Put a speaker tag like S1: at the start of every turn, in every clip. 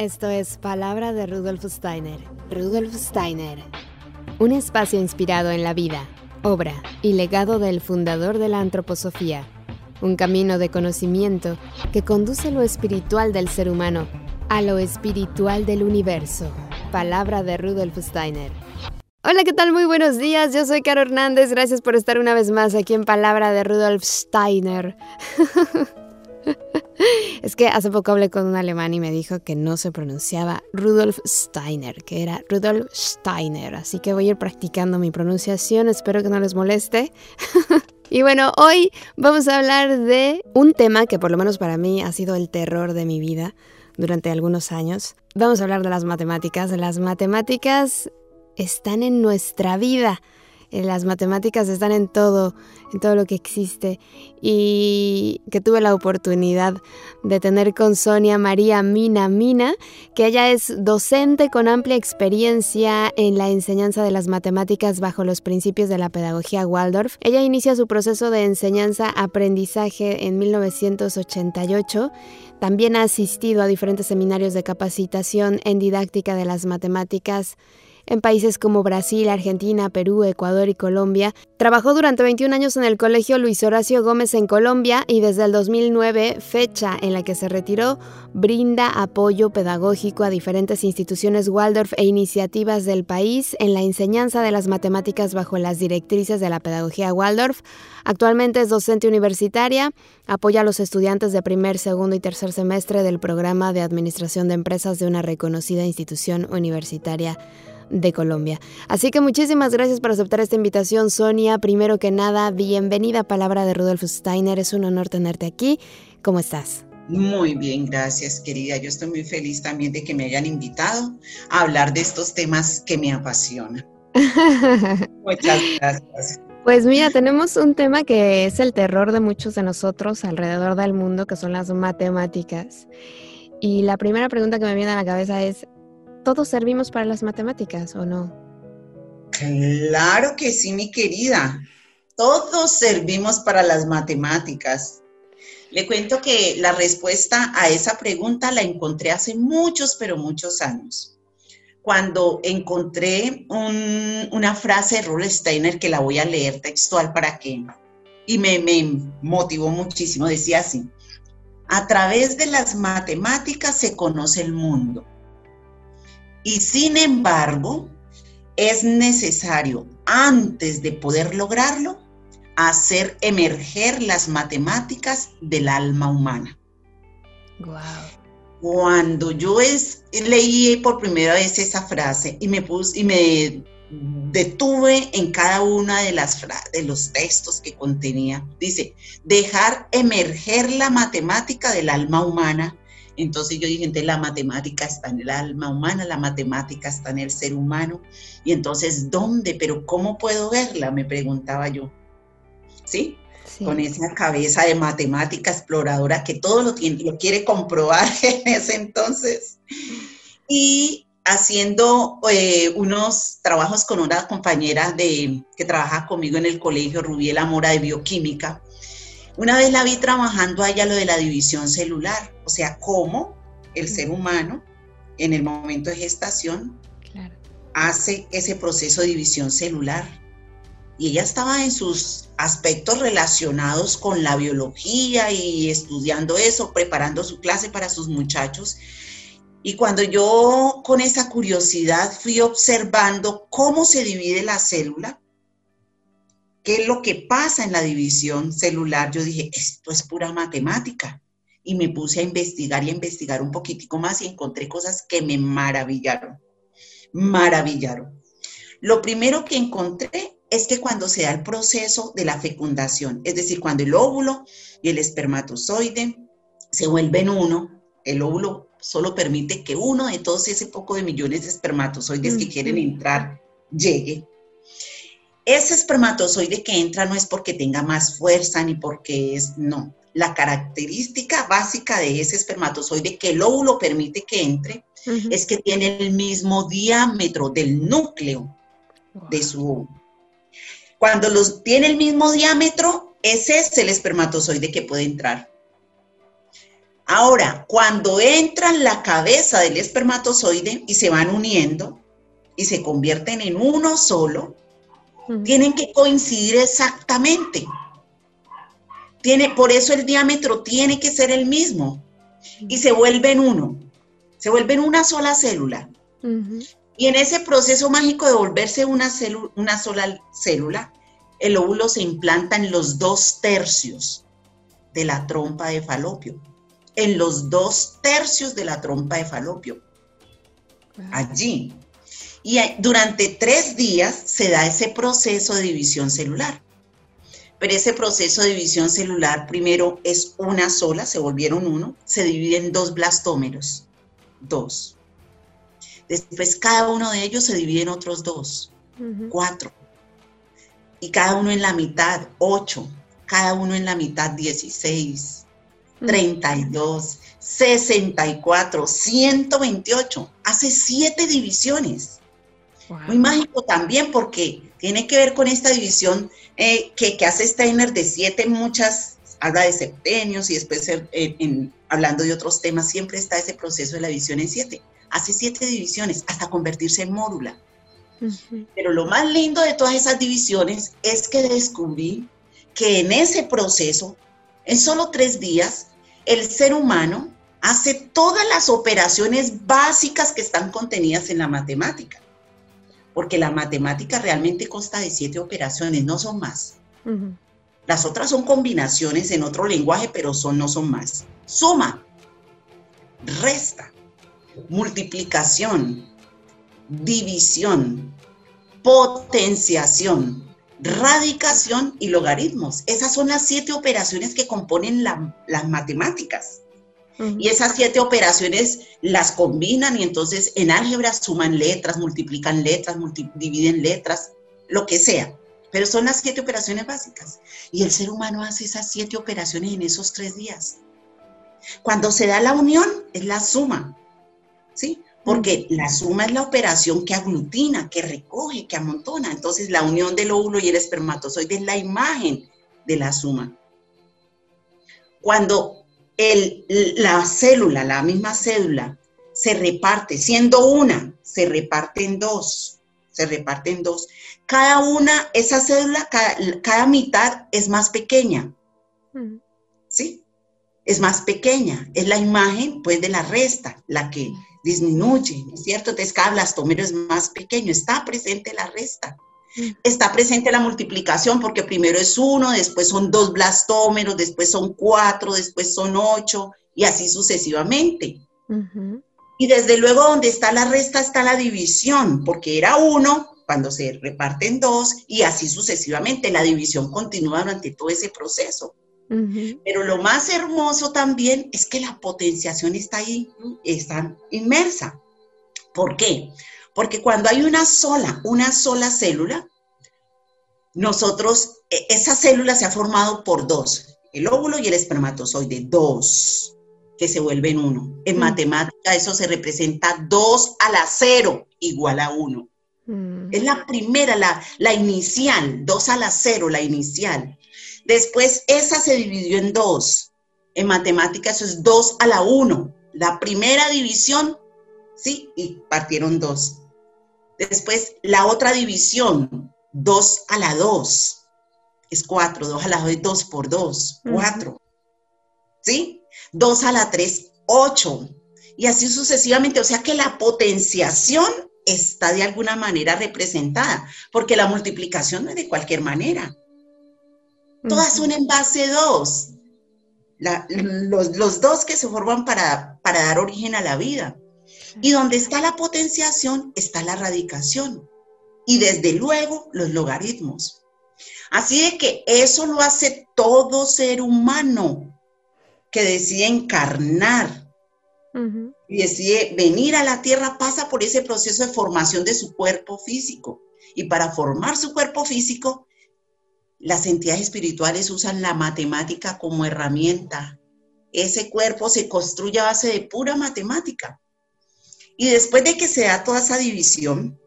S1: Esto es Palabra de Rudolf Steiner. Rudolf Steiner. Un espacio inspirado en la vida, obra y legado del fundador de la antroposofía. Un camino de conocimiento que conduce lo espiritual del ser humano a lo espiritual del universo. Palabra de Rudolf Steiner. Hola, ¿qué tal? Muy buenos días. Yo soy Caro Hernández. Gracias por estar una vez más aquí en Palabra de Rudolf Steiner. Es que hace poco hablé con un alemán y me dijo que no se pronunciaba Rudolf Steiner, que era Rudolf Steiner. Así que voy a ir practicando mi pronunciación, espero que no les moleste. y bueno, hoy vamos a hablar de un tema que por lo menos para mí ha sido el terror de mi vida durante algunos años. Vamos a hablar de las matemáticas. Las matemáticas están en nuestra vida. Eh, las matemáticas están en todo, en todo lo que existe. Y que tuve la oportunidad de tener con Sonia María Mina Mina, que ella es docente con amplia experiencia en la enseñanza de las matemáticas bajo los principios de la pedagogía Waldorf. Ella inicia su proceso de enseñanza-aprendizaje en 1988. También ha asistido a diferentes seminarios de capacitación en didáctica de las matemáticas en países como Brasil, Argentina, Perú, Ecuador y Colombia. Trabajó durante 21 años en el Colegio Luis Horacio Gómez en Colombia y desde el 2009, fecha en la que se retiró, brinda apoyo pedagógico a diferentes instituciones Waldorf e iniciativas del país en la enseñanza de las matemáticas bajo las directrices de la pedagogía Waldorf. Actualmente es docente universitaria, apoya a los estudiantes de primer, segundo y tercer semestre del programa de administración de empresas de una reconocida institución universitaria de Colombia. Así que muchísimas gracias por aceptar esta invitación, Sonia. Primero que nada, bienvenida a Palabra de Rudolf Steiner. Es un honor tenerte aquí. ¿Cómo estás?
S2: Muy bien, gracias, querida. Yo estoy muy feliz también de que me hayan invitado a hablar de estos temas que me apasionan. Muchas gracias.
S1: Pues mira, tenemos un tema que es el terror de muchos de nosotros alrededor del mundo, que son las matemáticas. Y la primera pregunta que me viene a la cabeza es, ¿todos servimos para las matemáticas o no?
S2: Claro que sí, mi querida. Todos servimos para las matemáticas. Le cuento que la respuesta a esa pregunta la encontré hace muchos, pero muchos años. Cuando encontré una frase de Rudolf Steiner que la voy a leer textual para que, y me, me motivó muchísimo, decía así, a través de las matemáticas se conoce el mundo y sin embargo, es necesario, antes de poder lograrlo, hacer emerger las matemáticas del alma humana. Cuando yo es, leí por primera vez esa frase y me puse y me detuve en cada una de las de los textos que contenía, dice, dejar emerger la matemática del alma humana entonces yo dije, entonces la matemática está en el alma humana, la matemática está en el ser humano. Y entonces, ¿dónde? Pero ¿cómo puedo verla? Me preguntaba yo. ¿Sí? Con esa cabeza de matemática exploradora que todo lo, tiene, lo quiere comprobar en ese entonces. Y haciendo eh, unos trabajos con una compañera de, que trabaja conmigo en el colegio, Rubiela Mora de Bioquímica, una vez la vi trabajando allá lo de la división celular, o sea, cómo el ser humano en el momento de gestación hace ese proceso de división celular. Y ella estaba en sus aspectos relacionados con la biología y estudiando eso, preparando su clase para sus muchachos. Y cuando yo con esa curiosidad fui observando cómo se divide la célula, qué es lo que pasa en la división celular, yo dije, esto es pura matemática. Y me puse a investigar y a investigar un poquitico más y encontré cosas que me maravillaron, maravillaron. Lo primero que encontré es que cuando se da el proceso de la fecundación, es decir, cuando el óvulo y el espermatozoide se vuelven uno, el óvulo solo permite que uno de todos ese poco de millones de espermatozoides que quieren entrar llegue ese espermatozoide que entra no es porque tenga más fuerza ni porque es, no. La característica básica de ese espermatozoide que el óvulo permite que entre es que tiene el mismo diámetro del núcleo de su óvulo. Cuando los, tiene el mismo diámetro, ese es el espermatozoide que puede entrar. Ahora, cuando entra en la cabeza del espermatozoide y se van uniendo y se convierten en uno solo, tienen que coincidir exactamente. Tiene, por eso el diámetro tiene que ser el mismo y se vuelven uno, se vuelven una sola célula. Y en ese proceso mágico de volverse una, una sola célula, el óvulo se implanta en los dos tercios de la trompa de falopio en los dos tercios de la trompa de falopio. Allí. Y durante tres días se da ese proceso de división celular. Pero ese proceso de división celular primero es una sola, se volvieron uno, se divide en dos blastómeros. Dos. Después cada uno de ellos se divide en otros dos. Cuatro. Y cada uno en la mitad, ocho. Cada uno en la mitad, dieciséis 32, 64, 128. Hace siete divisiones. Muy mágico también porque tiene que ver con esta división eh, que, hace Steiner de siete muchas, habla de septenios y después eh, hablando de otros temas, siempre está ese proceso de la división en siete. Hace siete divisiones hasta convertirse en módula. Pero lo más lindo de todas esas divisiones es que descubrí que en ese proceso, en solo tres días, el ser humano hace todas las operaciones básicas que están contenidas en la matemática. Porque la matemática realmente consta de siete operaciones, no son más. Las otras son combinaciones en otro lenguaje, pero son, no son más. Suma, resta, multiplicación, división, potenciación, radicación y logaritmos. Esas son las siete operaciones que componen las matemáticas. Y esas siete operaciones las combinan y entonces en álgebra suman letras, multiplican letras, dividen letras, lo que sea. Pero son las siete operaciones básicas. Y el ser humano hace esas siete operaciones en esos tres días. Cuando se da la unión, es la suma. ¿Sí? porque la suma es la operación que aglutina, que recoge, que amontona. Entonces la unión del óvulo y el espermatozoide es la imagen de la suma. Cuando la célula, la misma célula, se reparte, siendo una, se reparte en dos, se reparte en dos. Cada una, esa célula, cada, mitad es más pequeña. ¿Sí? Es más pequeña. Es la imagen, pues, de la resta, la que disminuye, ¿no es cierto? Entonces cada blastómero es más pequeño, está presente la resta. Está presente la multiplicación porque primero es uno, después son dos blastómeros, después son cuatro, después son ocho y así sucesivamente. Y desde luego donde está la resta está la división, porque era uno cuando se reparten dos y así sucesivamente. La división continúa durante todo ese proceso. Pero lo más hermoso también es que la potenciación está ahí, está inmersa. ¿Por qué? Porque cuando hay una sola, una sola célula, nosotros, e, esa célula se ha formado por dos, el óvulo y el espermatozoide, dos, que se vuelven uno. En mm. matemática eso se representa dos a la cero igual a uno. Mm. Es la primera, la, la inicial, dos a la cero, la inicial. Después esa se dividió en dos. En matemáticas eso es 2 a la 1. La primera división, ¿sí? Y partieron dos. Después la otra división, 2 a la 2. Es 4. 2 a la 2 es 2 por 2. 4. ¿Sí? 2 a la 3, 8. Y así sucesivamente. O sea que la potenciación está de alguna manera representada, porque la multiplicación no es de cualquier manera. Todas son en base 2. los, dos que se forman para, para dar origen a la vida. Y donde está la potenciación está la radicación. Y desde luego los logaritmos. Así de que eso lo hace todo ser humano que decide encarnar y decide venir a la tierra, pasa por ese proceso de formación de su cuerpo físico. Y para formar su cuerpo físico, las entidades espirituales usan la matemática como herramienta. Ese cuerpo se construye a base de pura matemática. Y después de que se da toda esa división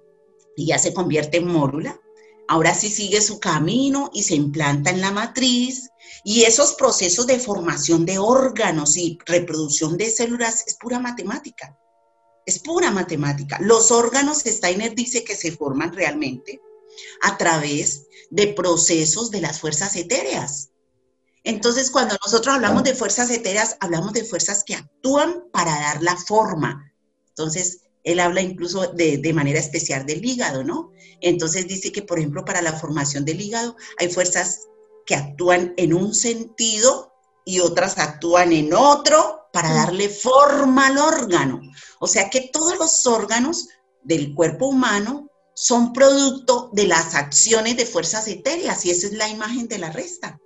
S2: y ya se convierte en mórula, ahora sí sigue su camino y se implanta en la matriz. Y esos procesos de formación de órganos y reproducción de células es pura matemática. Es pura matemática. Los órganos, Steiner dice que se forman realmente a través de procesos de las fuerzas etéreas. Entonces, cuando nosotros hablamos de fuerzas etéreas, hablamos de fuerzas que actúan para dar la forma. Entonces, él habla incluso de, manera especial del hígado, ¿no? Entonces dice que, por ejemplo, para la formación del hígado hay fuerzas que actúan en un sentido y otras actúan en otro para darle forma al órgano. O sea que todos los órganos del cuerpo humano son producto de las acciones de fuerzas etéreas y esa es la imagen de la resta.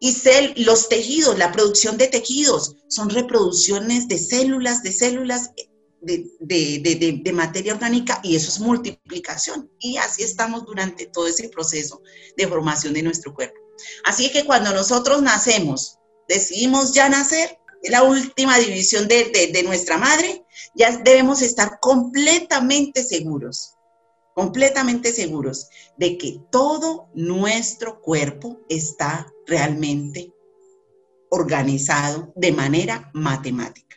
S2: Y los tejidos, la producción de tejidos, son reproducciones de células, de células de, materia orgánica y eso es multiplicación. Y así estamos durante todo ese proceso de formación de nuestro cuerpo. Así que cuando nosotros nacemos, decidimos ya nacer, la última división de, de nuestra madre, ya debemos estar completamente seguros, completamente seguros de que todo nuestro cuerpo está realmente organizado de manera matemática.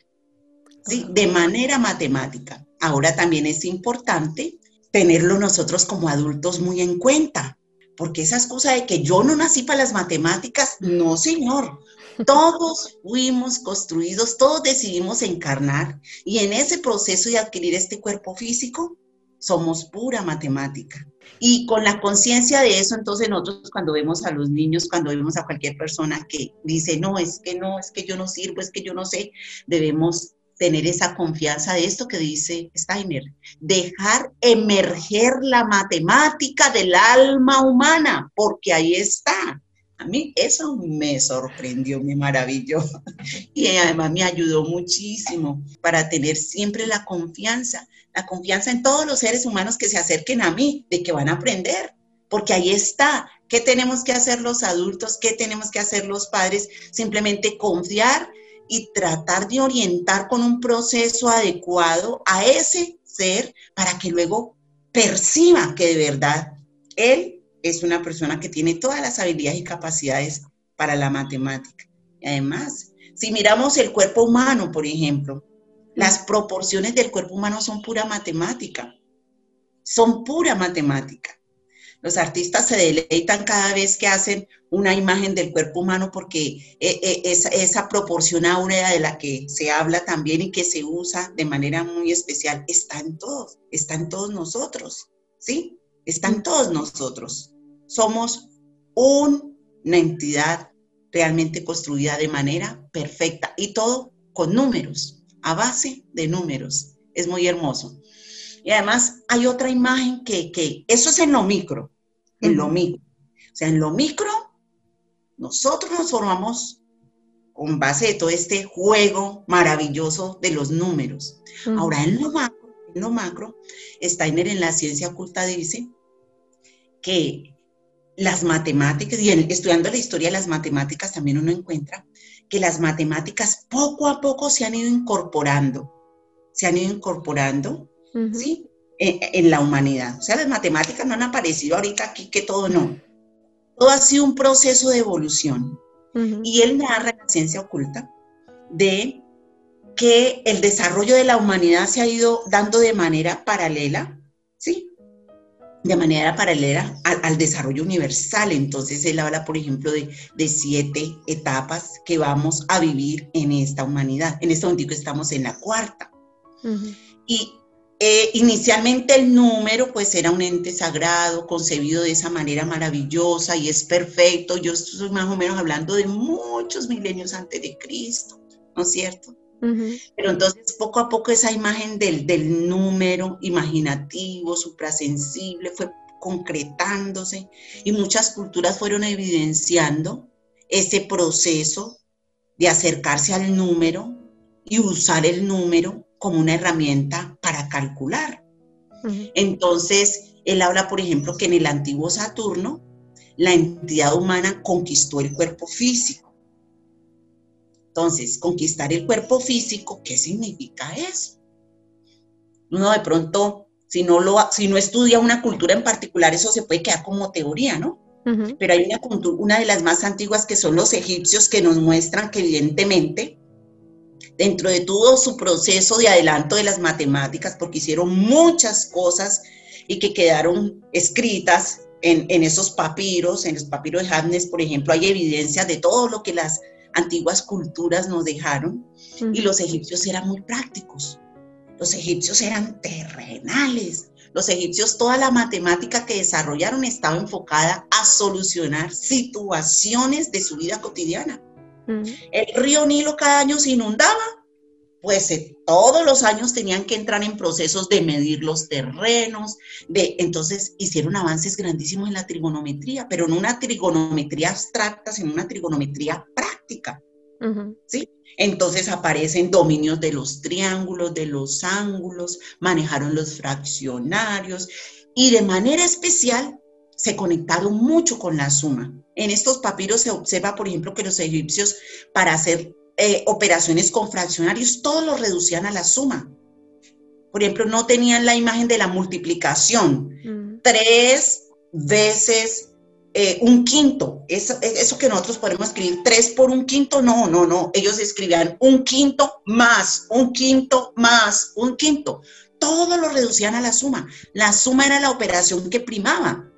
S2: ¿sí? De manera matemática. Ahora también es importante tenerlo nosotros como adultos muy en cuenta, porque esa excusa de que yo no nací para las matemáticas, no, señor. Todos fuimos construidos, todos decidimos encarnar y en ese proceso de adquirir este cuerpo físico, somos pura matemática. Y con la conciencia de eso, entonces nosotros cuando vemos a los niños, cuando vemos a cualquier persona que dice, no, es que no, es que yo no sirvo, es que yo no sé, debemos tener esa confianza de esto que dice Steiner, dejar emerger la matemática del alma humana, porque ahí está. A mí eso me sorprendió, me maravilló y además me ayudó muchísimo para tener siempre la confianza, la confianza en todos los seres humanos que se acerquen a mí, de que van a aprender, porque ahí está. ¿Qué tenemos que hacer los adultos? ¿Qué tenemos que hacer los padres? Simplemente confiar y tratar de orientar con un proceso adecuado a ese ser para que luego perciba que de verdad él es una persona que tiene todas las habilidades y capacidades para la matemática. Y además, si miramos el cuerpo humano, por ejemplo, las proporciones del cuerpo humano son pura matemática, son pura matemática. Los artistas se deleitan cada vez que hacen una imagen del cuerpo humano porque eh, eh, esa, proporción áurea de la que se habla también y que se usa de manera muy especial está en todos, está en todos nosotros, ¿sí? Está en todos nosotros. Somos una entidad realmente construida de manera perfecta y todo con números, a base de números. Es muy hermoso. Y además hay otra imagen que, que eso es en lo micro, en lo micro. O sea, en lo micro, nosotros nos formamos con base de todo este juego maravilloso de los números. Ahora, en lo macro, en lo macro, Steiner en la ciencia oculta dice que las matemáticas, y estudiando la historia de las matemáticas también uno encuentra que las matemáticas poco a poco se han ido incorporando, se han ido incorporando, ¿sí? en, la humanidad. O sea, las matemáticas no han aparecido ahorita aquí que todo no. Todo ha sido un proceso de evolución. Y él narra en la ciencia oculta de que el desarrollo de la humanidad se ha ido dando de manera paralela, ¿sí? De manera paralela al, desarrollo universal. Entonces él habla, por ejemplo, de, de, siete etapas que vamos a vivir en esta humanidad. En este momento estamos en la cuarta. Y eh, inicialmente el número pues era un ente sagrado, concebido de esa manera maravillosa y es perfecto. Yo estoy más o menos hablando de muchos milenios antes de Cristo, ¿no es cierto? Pero entonces poco a poco esa imagen del, del número imaginativo, suprasensible, fue concretándose y muchas culturas fueron evidenciando ese proceso de acercarse al número y usar el número como una herramienta para calcular. Entonces, él habla, por ejemplo, que en el antiguo Saturno, la entidad humana conquistó el cuerpo físico. Entonces, conquistar el cuerpo físico, ¿qué significa eso? Uno de pronto Si no, lo, si no estudia una cultura en particular, eso se puede quedar como teoría, ¿no? Pero hay una, una de las más antiguas que son los egipcios que nos muestran que evidentemente dentro de todo su proceso de adelanto de las matemáticas, porque hicieron muchas cosas y que quedaron escritas en, en, esos papiros, en los papiros de Hamnes, por ejemplo, hay evidencia de todo lo que las antiguas culturas nos dejaron y los egipcios eran muy prácticos. Los egipcios eran terrenales. Los egipcios, toda la matemática que desarrollaron estaba enfocada a solucionar situaciones de su vida cotidiana. El río Nilo cada año se inundaba, pues eh, todos los años tenían que entrar en procesos de medir los terrenos, de entonces hicieron avances grandísimos en la trigonometría, pero no una trigonometría abstracta, sino una trigonometría práctica. ¿sí? Entonces aparecen dominios de los triángulos, de los ángulos, manejaron los fraccionarios y de manera especial se conectaron mucho con la suma. En estos papiros se observa, por ejemplo, que los egipcios para hacer eh, operaciones con fraccionarios, todos lo reducían a la suma. Por ejemplo, no tenían la imagen de la multiplicación. Mm. Tres veces eh, un quinto. Eso, eso, que nosotros podemos escribir, tres por un quinto, no, no, no. Ellos escribían un quinto más, un quinto más, un quinto. Todo lo reducían a la suma. La suma era la operación que primaba.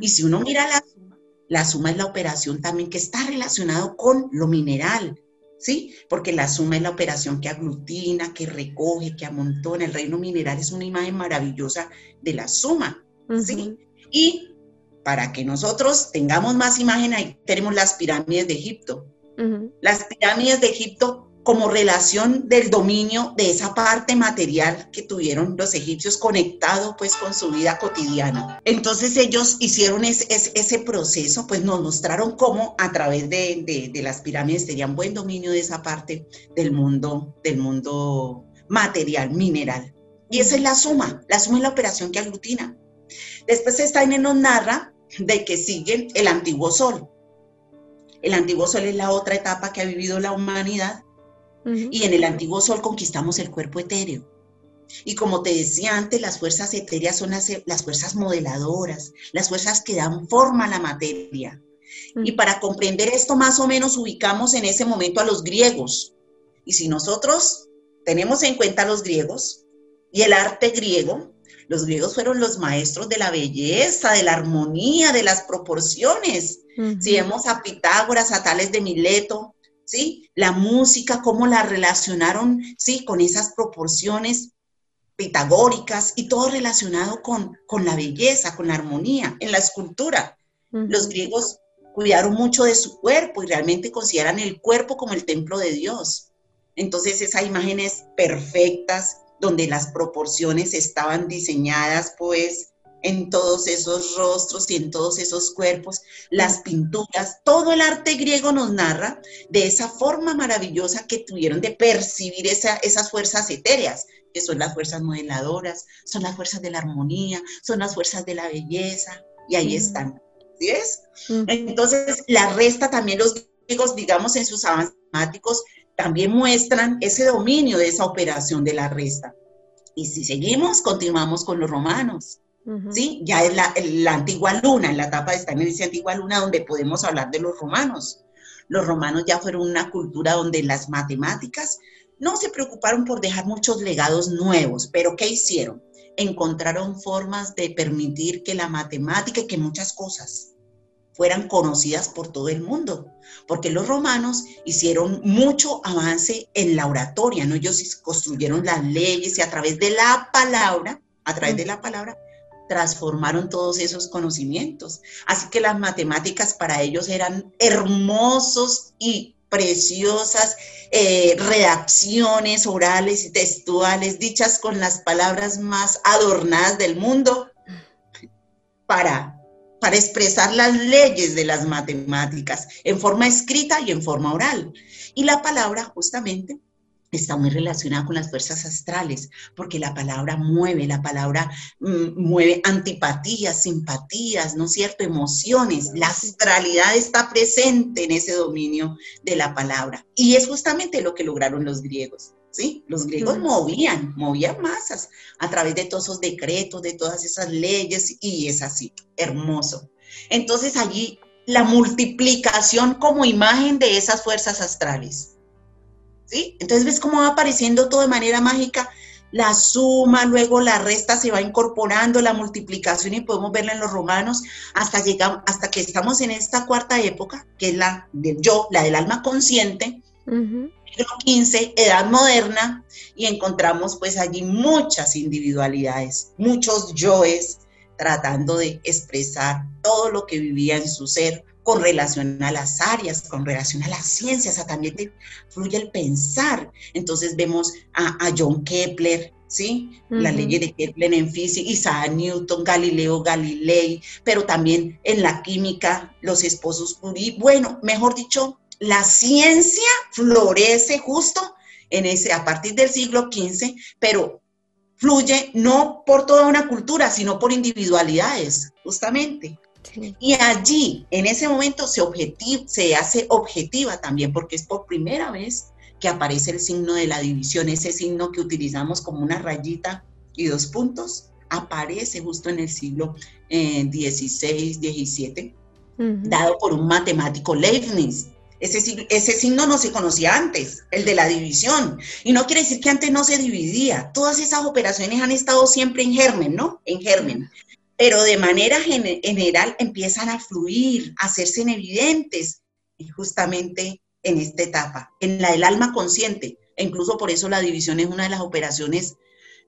S2: Y si uno mira la suma, la suma es la operación también que está relacionado con lo mineral, ¿sí? Porque la suma es la operación que aglutina, que recoge, que amontona. El reino mineral es una imagen maravillosa de la suma, ¿sí? Y para que nosotros tengamos más imagen, ahí tenemos las pirámides de Egipto. Las pirámides de Egipto como relación del dominio de esa parte material que tuvieron los egipcios conectado pues con su vida cotidiana. Entonces ellos hicieron ese proceso, pues nos mostraron cómo a través de, de, las pirámides tenían buen dominio de esa parte del mundo, del mundo material, mineral. Y esa es la suma, la suma es la operación que aglutina. Después Steiner nos narra de que sigue el antiguo sol. El antiguo sol es la otra etapa que ha vivido la humanidad y en el antiguo sol conquistamos el cuerpo etéreo. Y como te decía antes, las fuerzas etéreas son las, fuerzas modeladoras, las fuerzas que dan forma a la materia. Y para comprender esto más o menos ubicamos en ese momento a los griegos. Y si nosotros tenemos en cuenta a los griegos y el arte griego, los griegos fueron los maestros de la belleza, de la armonía, de las proporciones. Si vemos a Pitágoras, a Tales de Mileto, ¿sí? La música, cómo la relacionaron, ¿sí? Con esas proporciones pitagóricas y todo relacionado con, con la belleza, con la armonía, en la escultura. Los griegos cuidaron mucho de su cuerpo y realmente consideran el cuerpo como el templo de Dios. Entonces esas imágenes perfectas, donde las proporciones estaban diseñadas pues en todos esos rostros y en todos esos cuerpos, las pinturas, todo el arte griego nos narra de esa forma maravillosa que tuvieron de percibir esas fuerzas etéreas, que son las fuerzas modeladoras, son las fuerzas de la armonía, son las fuerzas de la belleza, y ahí están. ¿Sí es? Entonces, la resta también los griegos, digamos, en sus avances también muestran ese dominio de esa operación de la resta. Y si seguimos, continuamos con los romanos. ¿Sí? Ya es la, antigua luna, en la etapa de estar en esa antigua luna donde podemos hablar de los romanos. Los romanos ya fueron una cultura donde las matemáticas no se preocuparon por dejar muchos legados nuevos, pero ¿qué hicieron? Encontraron formas de permitir que la matemática y que muchas cosas fueran conocidas por todo el mundo, porque los romanos hicieron mucho avance en la oratoria, ¿no? Ellos construyeron las leyes y a través de la palabra, a través de la palabra, transformaron todos esos conocimientos. Así que las matemáticas para ellos eran hermosos y preciosas eh, redacciones orales y textuales dichas con las palabras más adornadas del mundo para, para expresar las leyes de las matemáticas en forma escrita y en forma oral. Y la palabra justamente está muy relacionada con las fuerzas astrales, porque la palabra mueve, la palabra mm, mueve antipatías, simpatías, ¿no es cierto? Emociones. La astralidad está presente en ese dominio de la palabra. Y es justamente lo que lograron los griegos. ¿sí? Los griegos movían, movían masas a través de todos esos decretos, de todas esas leyes, y es así, hermoso. Entonces allí la multiplicación como imagen de esas fuerzas astrales. ¿Sí? Entonces ves cómo va apareciendo todo de manera mágica la suma, luego la resta se va incorporando, la multiplicación y podemos verla en los romanos hasta, llegamos, hasta que estamos en esta cuarta época, que es la del yo, la del alma consciente, uh 15, edad moderna, y encontramos pues allí muchas individualidades, muchos yoes tratando de expresar todo lo que vivía en su ser con relación a las áreas, con relación a las ciencias, a también fluye el pensar. Entonces vemos a, John Kepler, ¿sí? La ley de Kepler en física, Isaac Newton, Galileo Galilei, pero también en la química, los esposos Curie. Bueno, mejor dicho, la ciencia florece justo en ese, a partir del siglo XV, pero fluye no por toda una cultura, sino por individualidades, justamente. Y allí, en ese momento, se, se hace objetiva también, porque es por primera vez que aparece el signo de la división, ese signo que utilizamos como una rayita y dos puntos, aparece justo en el siglo XVI, eh, XVII, dado por un matemático Leibniz. Ese, ese, signo no se conocía antes, el de la división. Y no quiere decir que antes no se dividía. Todas esas operaciones han estado siempre en germen, ¿no? En germen pero de manera general empiezan a fluir, a hacerse evidentes justamente en esta etapa, en la del alma consciente. E incluso por eso la división es una de las operaciones,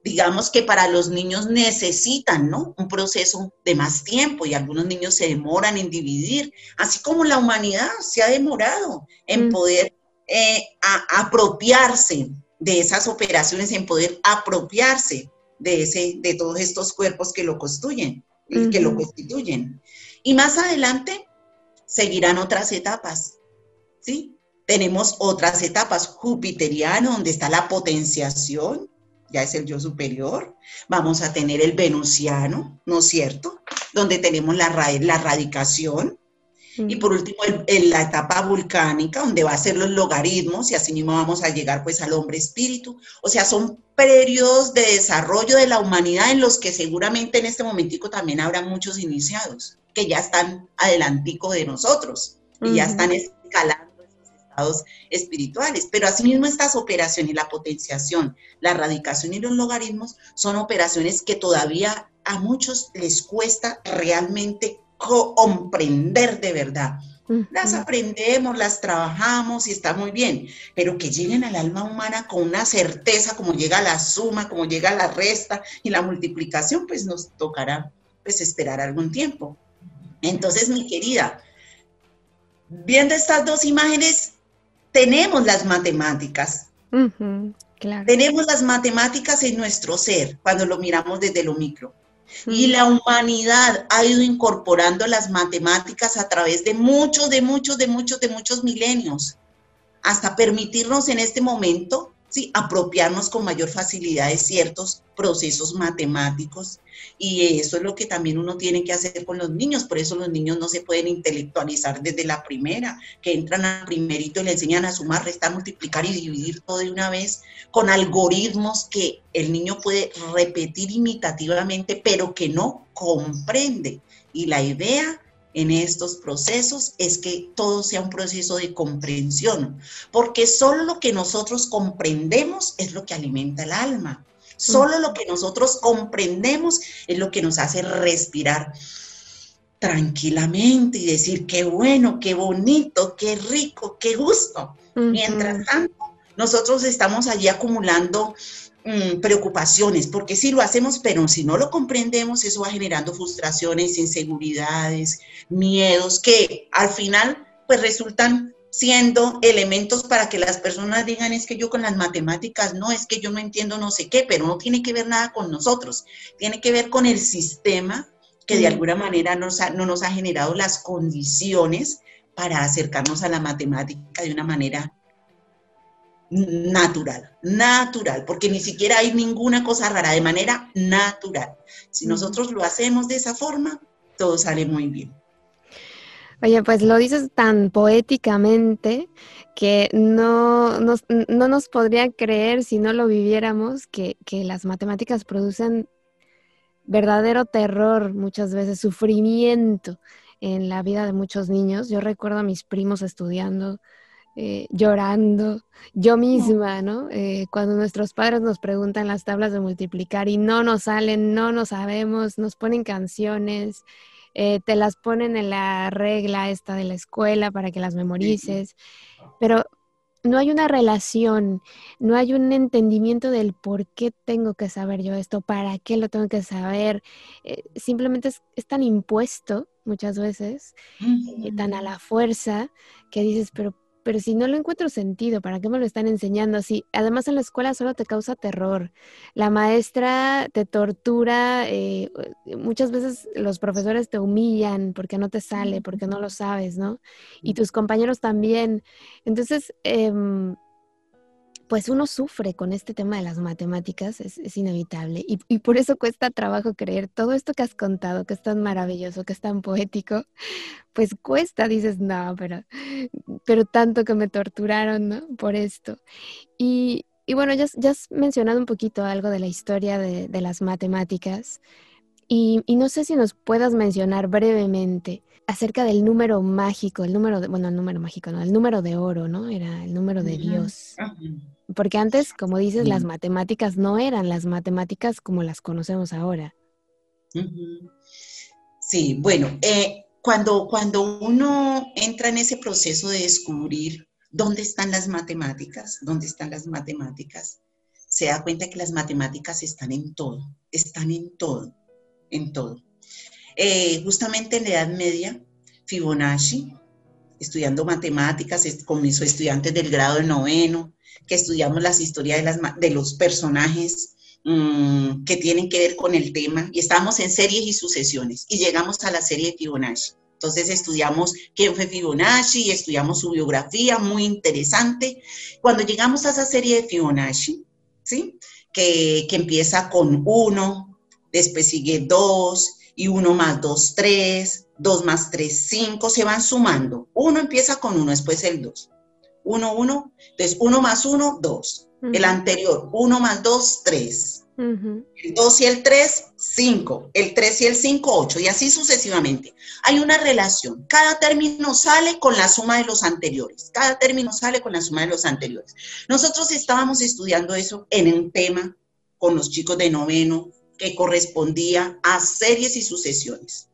S2: digamos que para los niños necesitan, ¿no? Un proceso de más tiempo y algunos niños se demoran en dividir, así como la humanidad se ha demorado en mm. poder eh, apropiarse de esas operaciones, en poder apropiarse de, ese, de todos estos cuerpos que lo construyen, y que lo constituyen. Y más adelante seguirán otras etapas, ¿sí? Tenemos otras etapas, jupiteriano, donde está la potenciación, ya es el yo superior. Vamos a tener el venusiano, ¿no es cierto? Donde tenemos la, la radicación, y por último, en la etapa volcánica, donde va a ser los logaritmos, y así mismo vamos a llegar pues al hombre espíritu. O sea, son periodos de desarrollo de la humanidad en los que seguramente en este momentico también habrá muchos iniciados, que ya están adelantico de nosotros, y ya están escalando esos estados espirituales. Pero asimismo estas operaciones, la potenciación, la radicación y los logaritmos, son operaciones que todavía a muchos les cuesta realmente comprender de verdad. Las aprendemos, las trabajamos y está muy bien, pero que lleguen al alma humana con una certeza, como llega la suma, como llega la resta y la multiplicación, pues nos tocará pues esperar algún tiempo. Entonces, mi querida, viendo estas dos imágenes, tenemos las matemáticas. Tenemos las matemáticas en nuestro ser cuando lo miramos desde lo micro. Y la humanidad ha ido incorporando las matemáticas a través de muchos, de muchos, de muchos, de muchos milenios, hasta permitirnos en este momento ¿sí? apropiarnos con mayor facilidad de ciertos procesos matemáticos. Y eso es lo que también uno tiene que hacer con los niños. Por eso los niños no se pueden intelectualizar desde la primera, que entran al primerito y le enseñan a sumar, restar, multiplicar y dividir todo de una vez con algoritmos que el niño puede repetir imitativamente, pero que no comprende. Y la idea en estos procesos es que todo sea un proceso de comprensión, porque solo lo que nosotros comprendemos es lo que alimenta el alma. Solo lo que nosotros comprendemos es lo que nos hace respirar tranquilamente y decir qué bueno, qué bonito, qué rico, qué gusto. Mientras tanto, nosotros estamos allí acumulando Mm, preocupaciones, porque si lo hacemos, pero si no lo comprendemos, eso va generando frustraciones, inseguridades, miedos, que al final pues resultan siendo elementos para que las personas digan es que yo con las matemáticas no, es que yo no entiendo no sé qué, pero no tiene que ver nada con nosotros, tiene que ver con el sistema que de alguna manera nos no nos ha generado las condiciones para acercarnos a la matemática de una manera natural, natural, porque ni siquiera hay ninguna cosa rara, de manera natural. Si nosotros lo hacemos de esa forma, todo sale muy bien.
S1: Oye, pues lo dices tan poéticamente que no nos, no nos podría creer si no lo viviéramos que, que las matemáticas producen verdadero terror, muchas veces sufrimiento en la vida de muchos niños. Yo recuerdo a mis primos estudiando, eh, llorando, yo misma, ¿no? Eh, cuando nuestros padres nos preguntan las tablas de multiplicar y no nos salen, no nos sabemos, nos ponen canciones, eh, te las ponen en la regla esta de la escuela para que las memorices, pero no hay una relación, no hay un entendimiento del por qué tengo que saber yo esto, para qué lo tengo que saber. Simplemente es, tan impuesto muchas veces, tan a la fuerza, que dices, pero pero si no lo encuentro sentido, ¿para qué me lo están enseñando así? Además en la escuela solo te causa terror. La maestra te tortura, eh, muchas veces los profesores te humillan porque no te sale, porque no lo sabes, ¿no? Y tus compañeros también. Entonces, em, pues uno sufre con este tema de las matemáticas, es, inevitable. Y, y, por eso cuesta trabajo creer todo esto que has contado, que es tan maravilloso, que es tan poético, pues cuesta, dices, no, pero, pero tanto que me torturaron, ¿no? Por esto. Y, bueno, ya, ya, has mencionado un poquito algo de la historia de, de las matemáticas. Y, y, no sé si nos puedas mencionar brevemente acerca del número mágico, el número de, bueno, el número mágico, no, el número de oro, ¿no? Era el número de Dios. Porque antes, como dices, las matemáticas no eran las matemáticas como las conocemos ahora.
S2: Sí, bueno, eh, cuando, cuando uno entra en ese proceso de descubrir dónde están las matemáticas, dónde están las matemáticas, se da cuenta que las matemáticas están en todo, están en todo, en todo. Eh, justamente en la Edad Media, Fibonacci, estudiando matemáticas con mis estudiantes del grado de noveno, que estudiamos las historias de, las, de los personajes mm, que tienen que ver con el tema, y estamos en series y sucesiones, y llegamos a la serie de Fibonacci. Entonces estudiamos quién fue Fibonacci estudiamos su biografía, muy interesante. Cuando llegamos a esa serie de Fibonacci, ¿sí? que, que empieza con uno, después sigue dos, y uno más dos, tres, dos más tres, cinco, se van sumando. Uno empieza con uno, después el dos. 1, 1, entonces 1 más 1, 2. El anterior, 1 más 2, 3. El 2 y el 3, 5. El 3 y el 5, 8. Y así sucesivamente. Hay una relación. Cada término sale con la suma de los anteriores. Cada término sale con la suma de los anteriores. Nosotros estábamos estudiando eso en un tema con los chicos de noveno que correspondía a series y sucesiones.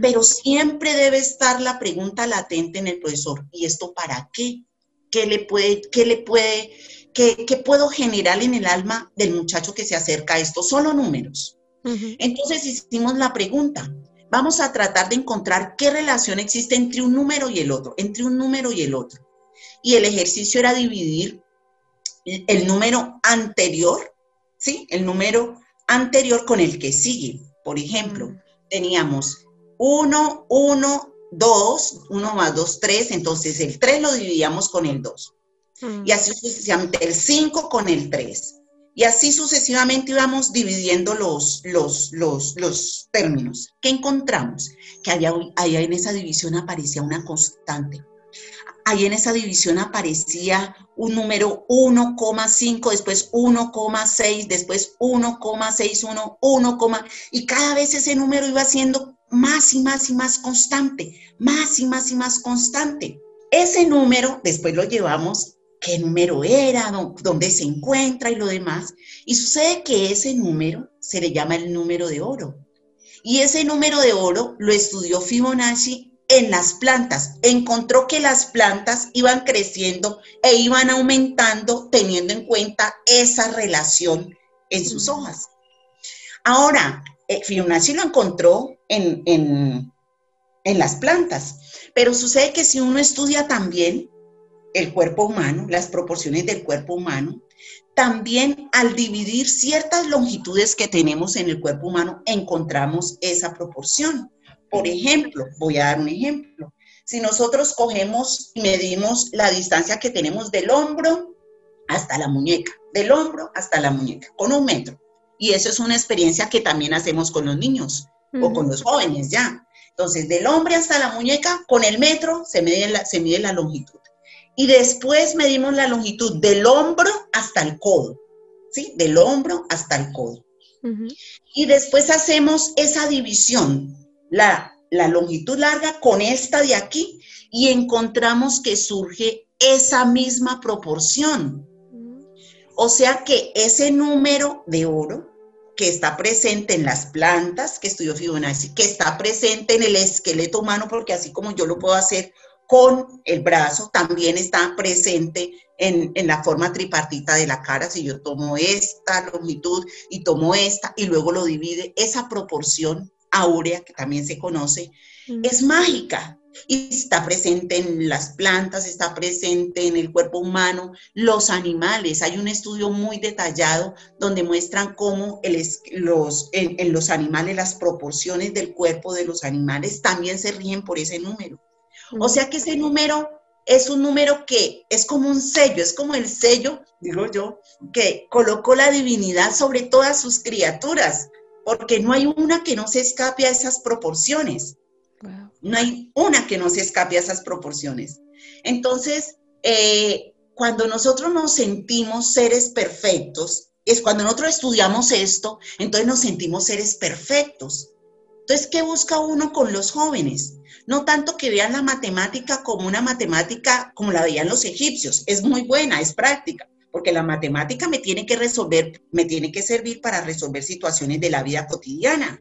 S2: Pero siempre debe estar la pregunta latente en el profesor, ¿y esto para qué? ¿Qué le puede, qué le puede, qué, puedo generar en el alma del muchacho que se acerca a esto? Solo números. Entonces hicimos la pregunta. Vamos a tratar de encontrar qué relación existe entre un número y el otro, entre un número y el otro. Y el ejercicio era dividir el número anterior, ¿sí? El número anterior con el que sigue. Por ejemplo, teníamos 1, 1, 2, 1 más 2, 3, entonces el 3 lo dividíamos con el 2. Mm. Y así sucesivamente, el 5 con el 3. Y así sucesivamente íbamos dividiendo los, los, los, los términos. ¿Qué encontramos? Que allá, allá en esa división aparecía una constante. Ahí en esa división aparecía un número 1,5, después 1,6, después 1,61, 1, y cada vez ese número iba siendo más y más y más constante, más y más y más constante. Ese número después lo llevamos, qué número era, dónde se encuentra y lo demás. Y sucede que ese número se le llama el número de oro. Y ese número de oro lo estudió Fibonacci en las plantas. Encontró que las plantas iban creciendo e iban aumentando teniendo en cuenta esa relación en sus hojas. Ahora, eh, Fibonacci lo encontró en, en las plantas, pero sucede que si uno estudia también el cuerpo humano, las proporciones del cuerpo humano, también al dividir ciertas longitudes que tenemos en el cuerpo humano, encontramos esa proporción. Por ejemplo, voy a dar un ejemplo. Si nosotros cogemos y medimos la distancia que tenemos del hombro hasta la muñeca, del hombro hasta la muñeca, con un metro. Y eso es una experiencia que también hacemos con los niños o con los jóvenes ya. Entonces, del hombre hasta la muñeca, con el metro se mide la, se mide la longitud. Y después medimos la longitud del hombro hasta el codo, ¿sí? Del hombro hasta el codo. Y después hacemos esa división, la, longitud larga con esta de aquí, y encontramos que surge esa misma proporción. O sea que ese número de oro que está presente en las plantas que estudió Fibonacci, que está presente en el esqueleto humano, porque así como yo lo puedo hacer con el brazo, también está presente en, la forma tripartita de la cara. Si yo tomo esta longitud y tomo esta y luego lo divide, esa proporción áurea, que también se conoce, es mágica y está presente en las plantas, está presente en el cuerpo humano, los animales. Hay un estudio muy detallado donde muestran cómo los, en, los animales las proporciones del cuerpo de los animales también se rigen por ese número. O sea que ese número es un número que es como un sello, es como el sello, digo yo, que colocó la divinidad sobre todas sus criaturas, porque no hay una que no se escape a esas proporciones. No hay una que no se escape a esas proporciones. Entonces, eh, cuando nosotros nos sentimos seres perfectos, es cuando nosotros estudiamos esto, entonces nos sentimos seres perfectos. Entonces, ¿qué busca uno con los jóvenes? No tanto que vean la matemática como una matemática como la veían los egipcios. Es muy buena, es práctica, porque la matemática me tiene que resolver, me tiene que servir para resolver situaciones de la vida cotidiana.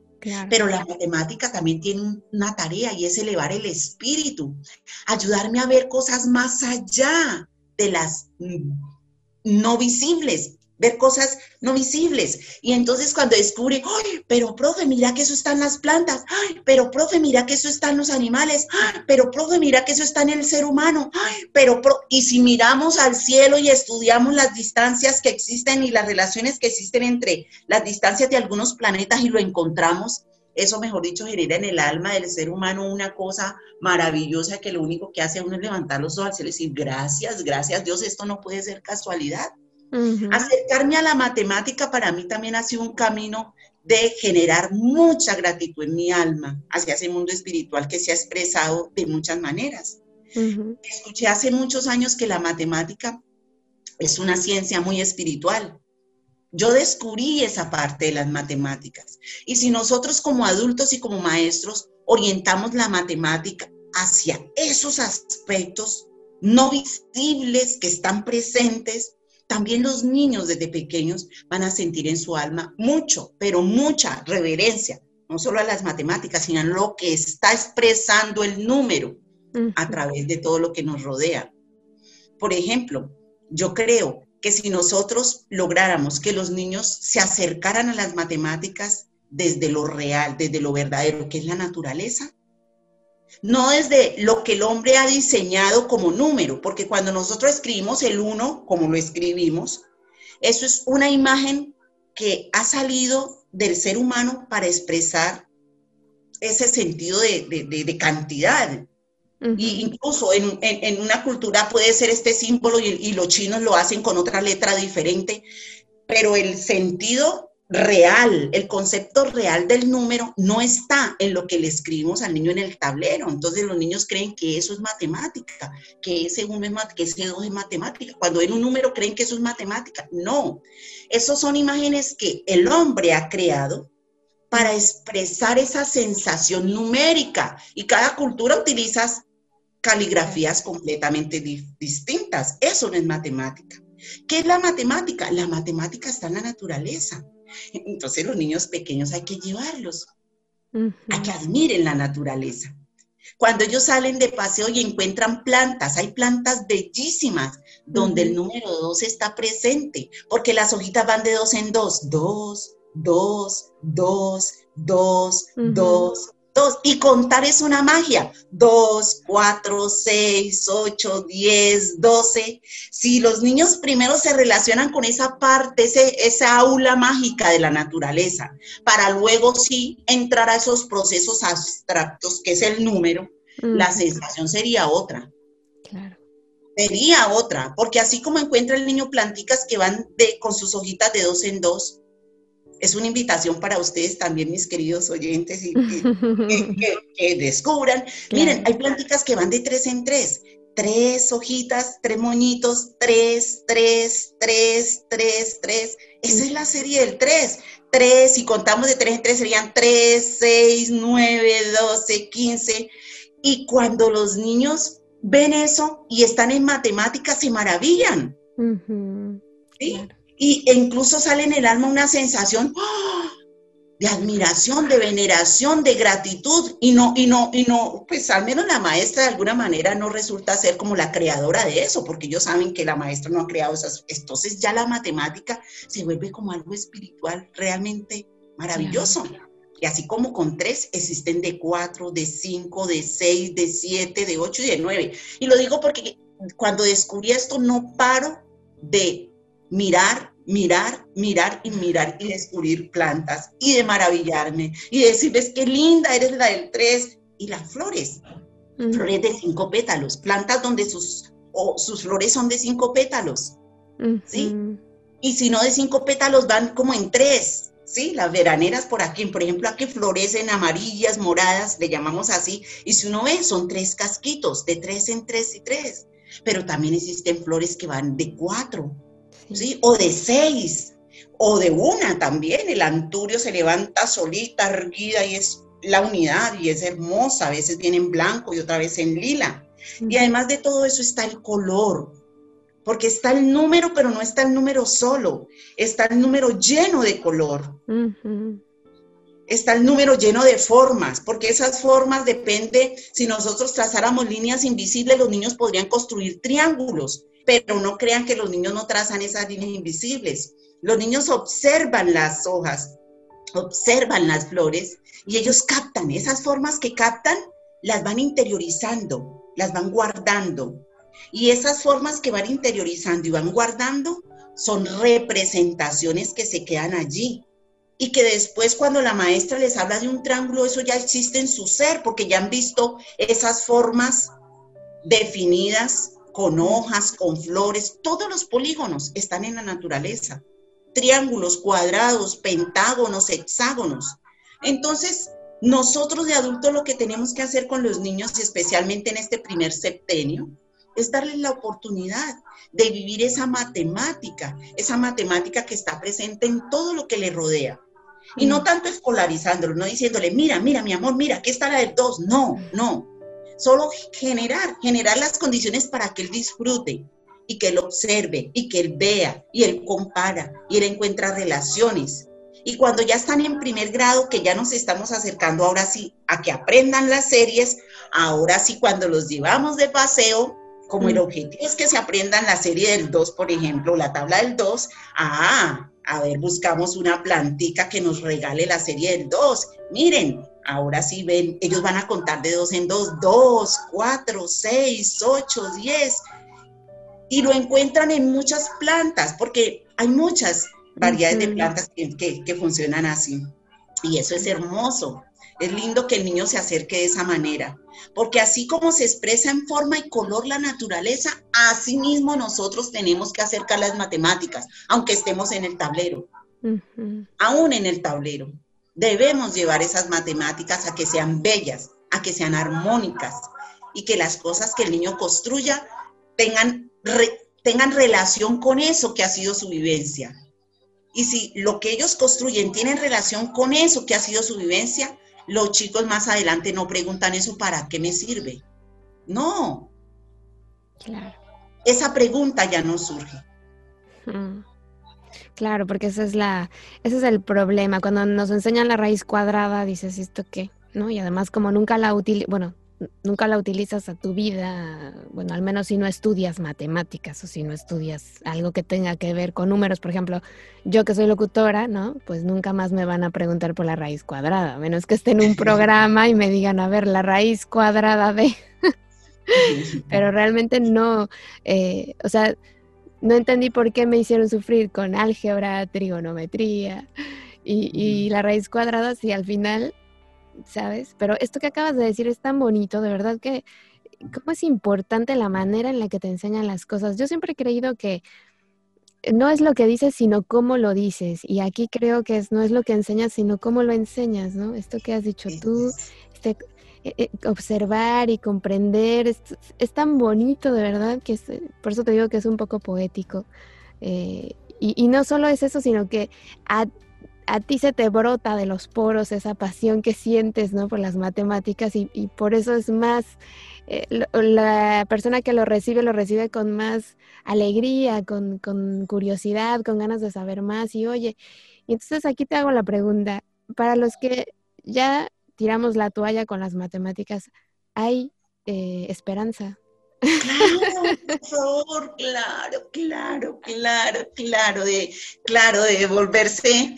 S2: Pero la matemática también tiene una tarea y es elevar el espíritu, ayudarme a ver cosas más allá de las no visibles, ver cosas no visibles. Y entonces cuando descubre, ¡ay, pero profe, mira que eso está en las plantas! ¡ay, pero profe, mira que eso está en los animales! ¡ay, pero profe, mira que eso está en el ser humano! ¡ay, pero Y si miramos al cielo y estudiamos las distancias que existen y las relaciones que existen entre las distancias de algunos planetas y lo encontramos, eso, mejor dicho, genera en el alma del ser humano una cosa maravillosa que lo único que hace uno es levantar los ojos al cielo y decir, gracias, gracias Dios, esto no puede ser casualidad. Acercarme a la matemática para mí también ha sido un camino de generar mucha gratitud en mi alma hacia ese mundo espiritual que se ha expresado de muchas maneras. Escuché hace muchos años que la matemática es una ciencia muy espiritual. Yo descubrí esa parte de las matemáticas. Y si nosotros como adultos y como maestros orientamos la matemática hacia esos aspectos no visibles que están presentes, también los niños desde pequeños van a sentir en su alma mucho, pero mucha reverencia, no solo a las matemáticas, sino a lo que está expresando el número a través de todo lo que nos rodea. Por ejemplo, yo creo que si nosotros lográramos que los niños se acercaran a las matemáticas desde lo real, desde lo verdadero, que es la naturaleza, no desde lo que el hombre ha diseñado como número, porque cuando nosotros escribimos el 1, como lo escribimos, eso es una imagen que ha salido del ser humano para expresar ese sentido de, cantidad. Y incluso en, una cultura puede ser este símbolo y, y los chinos lo hacen con otra letra diferente, pero el sentido real, el concepto real del número no está en lo que le escribimos al niño en el tablero. Entonces los niños creen que eso es matemática, que ese uno es que ese dos es matemática. Cuando ven un número creen que eso es matemática. No, esos son imágenes que el hombre ha creado para expresar esa sensación numérica y cada cultura utiliza caligrafías completamente distintas. Eso no es matemática. ¿Qué es la matemática? La matemática está en la naturaleza. Entonces los niños pequeños hay que llevarlos. A que admiren la naturaleza. Cuando ellos salen de paseo y encuentran plantas, hay plantas bellísimas donde el número dos está presente, porque las hojitas van de dos en dos, dos, dos, dos, dos, dos, Dos, y contar es una magia. Dos, cuatro, seis, ocho, diez, doce. Si los niños primero se relacionan con esa parte, ese, esa aula mágica de la naturaleza, para luego sí entrar a esos procesos abstractos, que es el número, la sensación sería otra. Claro. Sería otra, porque así como encuentra el niño planticas que van de, con sus hojitas de dos en dos, es una invitación para ustedes también, mis queridos oyentes, y, que, descubran. Miren, hay plantitas que van de tres en tres. Tres hojitas, tres moñitos, tres, tres, tres, tres, tres. Esa es la serie del tres. Tres, si contamos de tres en tres, serían tres, seis, nueve, doce, quince. Y cuando los niños ven eso y están en matemáticas, se maravillan. ¿sí? Y incluso sale en el alma una sensación ¡ah! de admiración, de veneración, de gratitud. Y no, y no, y no, pues al menos la maestra de alguna manera no resulta ser como la creadora de eso, porque ellos saben que la maestra no ha creado esas. Entonces ya la matemática se vuelve como algo espiritual realmente maravilloso. Y así como con tres, existen de cuatro, de cinco, de seis, de siete, de ocho y de nueve. Y lo digo porque cuando descubrí esto no paro de mirar, mirar, mirar y mirar y descubrir plantas y de maravillarme y decirles qué linda eres la del tres y las flores, flores de cinco pétalos, plantas donde sus, sus flores son de cinco pétalos, ¿sí? Y si no de cinco pétalos van como en tres, ¿sí? Las veraneras por aquí, por ejemplo, aquí florecen amarillas, moradas, le llamamos así, y si uno ve, son tres casquitos, de tres en tres y tres, pero también existen flores que van de cuatro, ¿sí? O de seis, o de una también, el anturio se levanta solita, erguida, y es la unidad, y es hermosa, a veces viene en blanco y otra vez en lila. Y además de todo eso está el color, porque está el número, pero no está el número solo, está el número lleno de color. Está el número lleno de formas, porque esas formas depende, si nosotros trazáramos líneas invisibles, los niños podrían construir triángulos, pero no crean que los niños no trazan esas líneas invisibles. Los niños observan las hojas, observan las flores y ellos captan esas formas que captan, las van interiorizando, las van guardando y esas formas que van interiorizando y van guardando son representaciones que se quedan allí. Y que después cuando la maestra les habla de un triángulo, eso ya existe en su ser, porque ya han visto esas formas definidas con hojas, con flores, todos los polígonos están en la naturaleza. Triángulos, cuadrados, pentágonos, hexágonos. Entonces, nosotros de adultos lo que tenemos que hacer con los niños, especialmente en este primer septenio, es darles la oportunidad de vivir esa matemática, esa matemática que está presente en todo lo que le rodea. Y no mm. tanto escolarizándolo, no diciéndole, mira, mira, mi amor, mira, aquí está la del 2. No, no. Solo generar, generar las condiciones para que él disfrute y que él observe y que él vea y él compara y él encuentra relaciones. Y cuando ya están en primer grado, que ya nos estamos acercando ahora sí a que aprendan las series, ahora sí cuando los llevamos de paseo, como el mm. objetivo es que se aprendan la serie del 2, por ejemplo, la tabla del 2, ah, a ver, buscamos una plantica que nos regale la serie del 2. Miren, ahora sí ven, ellos van a contar de 2 en 2, 2, 4, 6, 8, 10. Y lo encuentran en muchas plantas, porque hay muchas variedades de plantas que, que funcionan así. Y eso es hermoso. Es lindo que el niño se acerque de esa manera, porque así como se expresa en forma y color la naturaleza, así mismo nosotros tenemos que acercar las matemáticas, aunque estemos en el tablero. Aún en el tablero. Debemos llevar esas matemáticas a que sean bellas, a que sean armónicas y que las cosas que el niño construya tengan, tengan relación con eso que ha sido su vivencia. Y si lo que ellos construyen tiene relación con eso que ha sido su vivencia, los chicos más adelante no preguntan eso, ¿para qué me sirve? No. Claro. Esa pregunta ya no surge.
S1: Mm. Claro, porque esa es la, ese es el problema. Cuando nos enseñan la raíz cuadrada, dices, ¿esto qué? ¿No? Y además, como nunca la utilizas, bueno, nunca la utilizas a tu vida, bueno, al menos si no estudias matemáticas o si no estudias algo que tenga que ver con números, por ejemplo, yo que soy locutora, ¿no? Pues nunca más me van a preguntar por la raíz cuadrada, a menos que esté en un programa y me digan, a ver, la raíz cuadrada de... Pero realmente no, eh, o sea, no entendí por qué me hicieron sufrir con álgebra, trigonometría y, y la raíz cuadrada si al final ¿sabes? Pero esto que acabas de decir es tan bonito, de verdad que cómo es importante la manera en la que te enseñan las cosas. Yo siempre he creído que no es lo que dices, sino cómo lo dices. Y aquí creo que es, no es lo que enseñas, sino cómo lo enseñas, ¿no? Esto que has dicho tú, este, eh, eh, observar y comprender, es, tan bonito de verdad que por eso te digo que es un poco poético. Eh, y, no solo es eso, sino que a, a, ti se te brota de los poros esa pasión que sientes, ¿no? Por las matemáticas y, por eso es más la persona que lo recibe lo recibe con más alegría, con, curiosidad, con ganas de saber más. Y oye, entonces aquí te hago la pregunta, para los que ya tiramos la toalla con las matemáticas, ¿hay eh, esperanza?
S2: Claro, por favor, claro, claro, claro, claro, de, claro, de volverse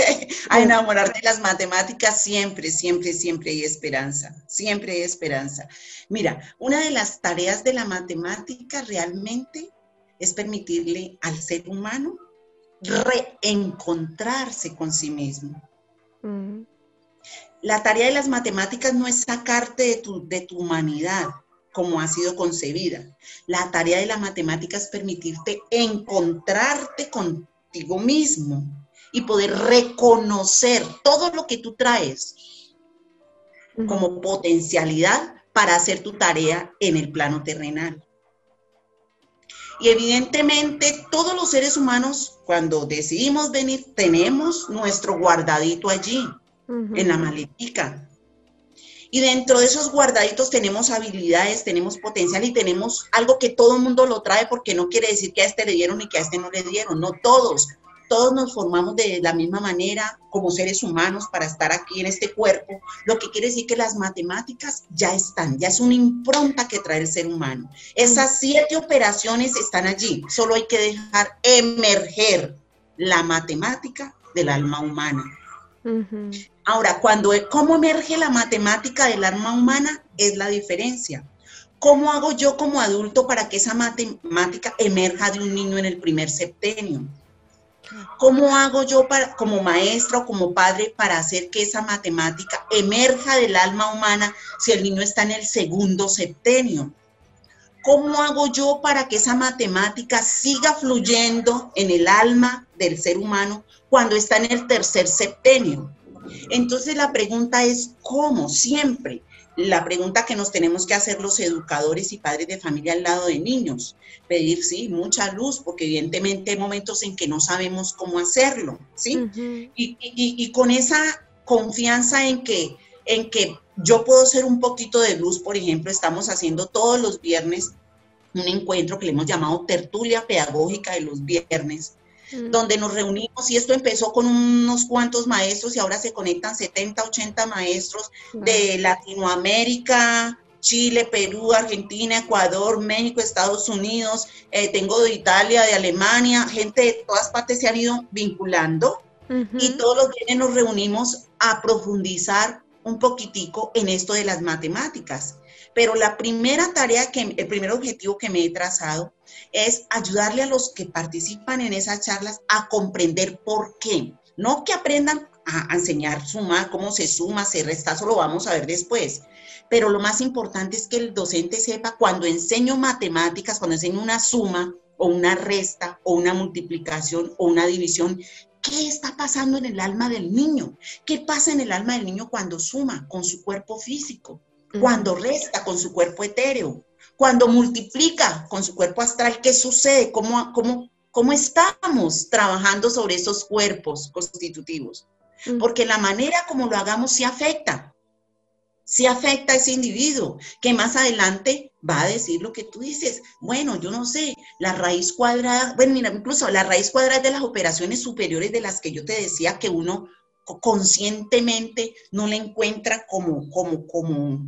S2: a enamorar de las matemáticas, siempre, siempre, siempre hay esperanza, siempre hay esperanza. Mira, una de las tareas de la matemática realmente es permitirle al ser humano reencontrarse con sí mismo. Mm. La tarea de las matemáticas no es sacarte de tu, de tu humanidad, como ha sido concebida. La tarea de la matemática es permitirte encontrarte contigo mismo y poder reconocer todo lo que tú traes como potencialidad para hacer tu tarea en el plano terrenal. Y evidentemente todos los seres humanos, cuando decidimos venir, tenemos nuestro guardadito allí, en la maletica. Y dentro de esos guardaditos tenemos habilidades, tenemos potencial y tenemos algo que todo el mundo lo trae porque no quiere decir que a este le dieron y que a este no le dieron, no todos. Todos nos formamos de la misma manera como seres humanos para estar aquí en este cuerpo, lo que quiere decir que las matemáticas ya están, ya es una impronta que trae el ser humano. Esas siete operaciones están allí, solo hay que dejar emerger la matemática del alma humana. Ahora, cuando, ¿cómo emerge la matemática del alma humana? Es la diferencia. ¿Cómo hago yo como adulto para que esa matemática emerja de un niño en el primer septenio? ¿Cómo hago yo para, como maestra o como padre para hacer que esa matemática emerja del alma humana si el niño está en el segundo septenio? ¿Cómo hago yo para que esa matemática siga fluyendo en el alma del ser humano cuando está en el tercer septenio? Entonces la pregunta es, ¿cómo? Siempre. La pregunta que nos tenemos que hacer los educadores y padres de familia al lado de niños. Pedir, sí, mucha luz, porque evidentemente hay momentos en que no sabemos cómo hacerlo, ¿sí? y, con esa confianza en que, en que yo puedo ser un poquito de luz, por ejemplo, estamos haciendo todos los viernes un encuentro que le hemos llamado tertulia pedagógica de los viernes, mm. donde nos reunimos y esto empezó con unos cuantos maestros y ahora se conectan 70, 80 maestros de Latinoamérica, Chile, Perú, Argentina, Ecuador, México, Estados Unidos, eh, tengo de Italia, de Alemania, gente de todas partes se han ido vinculando y todos los viernes nos reunimos a profundizar un poquitico en esto de las matemáticas. Pero la primera tarea, que, el primer objetivo que me he trazado es ayudarle a los que participan en esas charlas a comprender por qué. No que aprendan a enseñar sumar, cómo se suma, se resta, eso lo vamos a ver después. Pero lo más importante es que el docente sepa cuando enseño matemáticas, cuando enseño una suma o una resta o una multiplicación o una división, ¿Qué está pasando en el alma del niño? ¿Qué pasa en el alma del niño cuando suma con su cuerpo físico? Cuando resta con su cuerpo etéreo? Cuando multiplica con su cuerpo astral? ¿Qué sucede? ¿Cómo, cómo, cómo estamos trabajando sobre esos cuerpos constitutivos? Porque la manera como lo hagamos sí afecta si afecta a ese individuo, que más adelante va a decir lo que tú dices. Bueno, yo no sé, la raíz cuadrada, bueno, mira, incluso la raíz cuadrada de las operaciones superiores de las que yo te decía que uno conscientemente no le encuentra como, como, como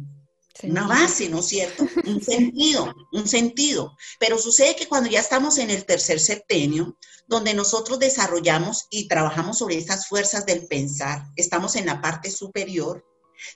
S2: una base, ¿no es cierto? Un sentido, un sentido. Pero sucede que cuando ya estamos en el tercer septenio, donde nosotros desarrollamos y trabajamos sobre esas fuerzas del pensar, estamos en la parte superior,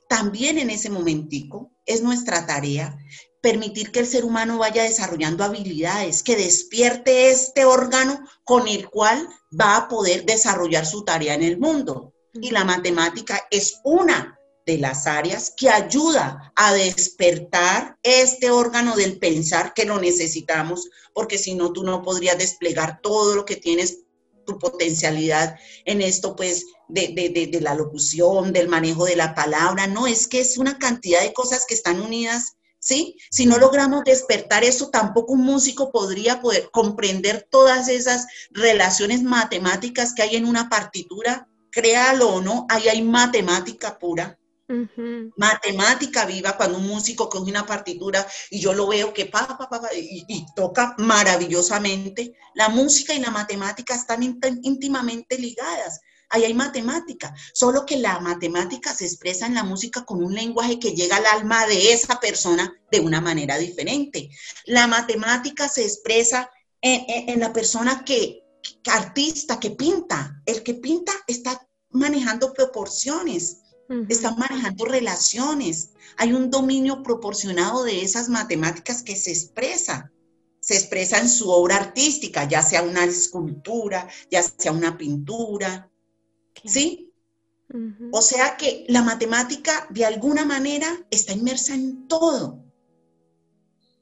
S2: también en ese momentico es nuestra tarea permitir que el ser humano vaya desarrollando habilidades, que despierte este órgano con el cual va a poder desarrollar su tarea en el mundo. Y la matemática es una de las áreas que ayuda a despertar este órgano del pensar que lo necesitamos, porque si no, tú no podrías desplegar todo lo que tienes, tu potencialidad en esto, pues, de, de, de, la locución, del manejo de la palabra. No, es que es una cantidad de cosas que están unidas ¿sí? Si no logramos despertar eso, tampoco un músico podría poder comprender todas esas relaciones matemáticas que hay en una partitura, créalo o no, ahí hay matemática pura. Matemática viva cuando un músico coge una partitura y yo lo veo que pa, pa, y, toca maravillosamente. La música y la matemática están íntimamente ligadas. Ahí hay matemática, solo que la matemática se expresa en la música con un lenguaje que llega al alma de esa persona de una manera diferente. La matemática se expresa en, la persona que, artista, que pinta. El que pinta está manejando proporciones, está manejando relaciones. Hay un dominio proporcionado de esas matemáticas que se expresa. Se expresa en su obra artística, ya sea una escultura, ya sea una pintura, ¿Sí? O sea que la matemática de alguna manera está inmersa en todo.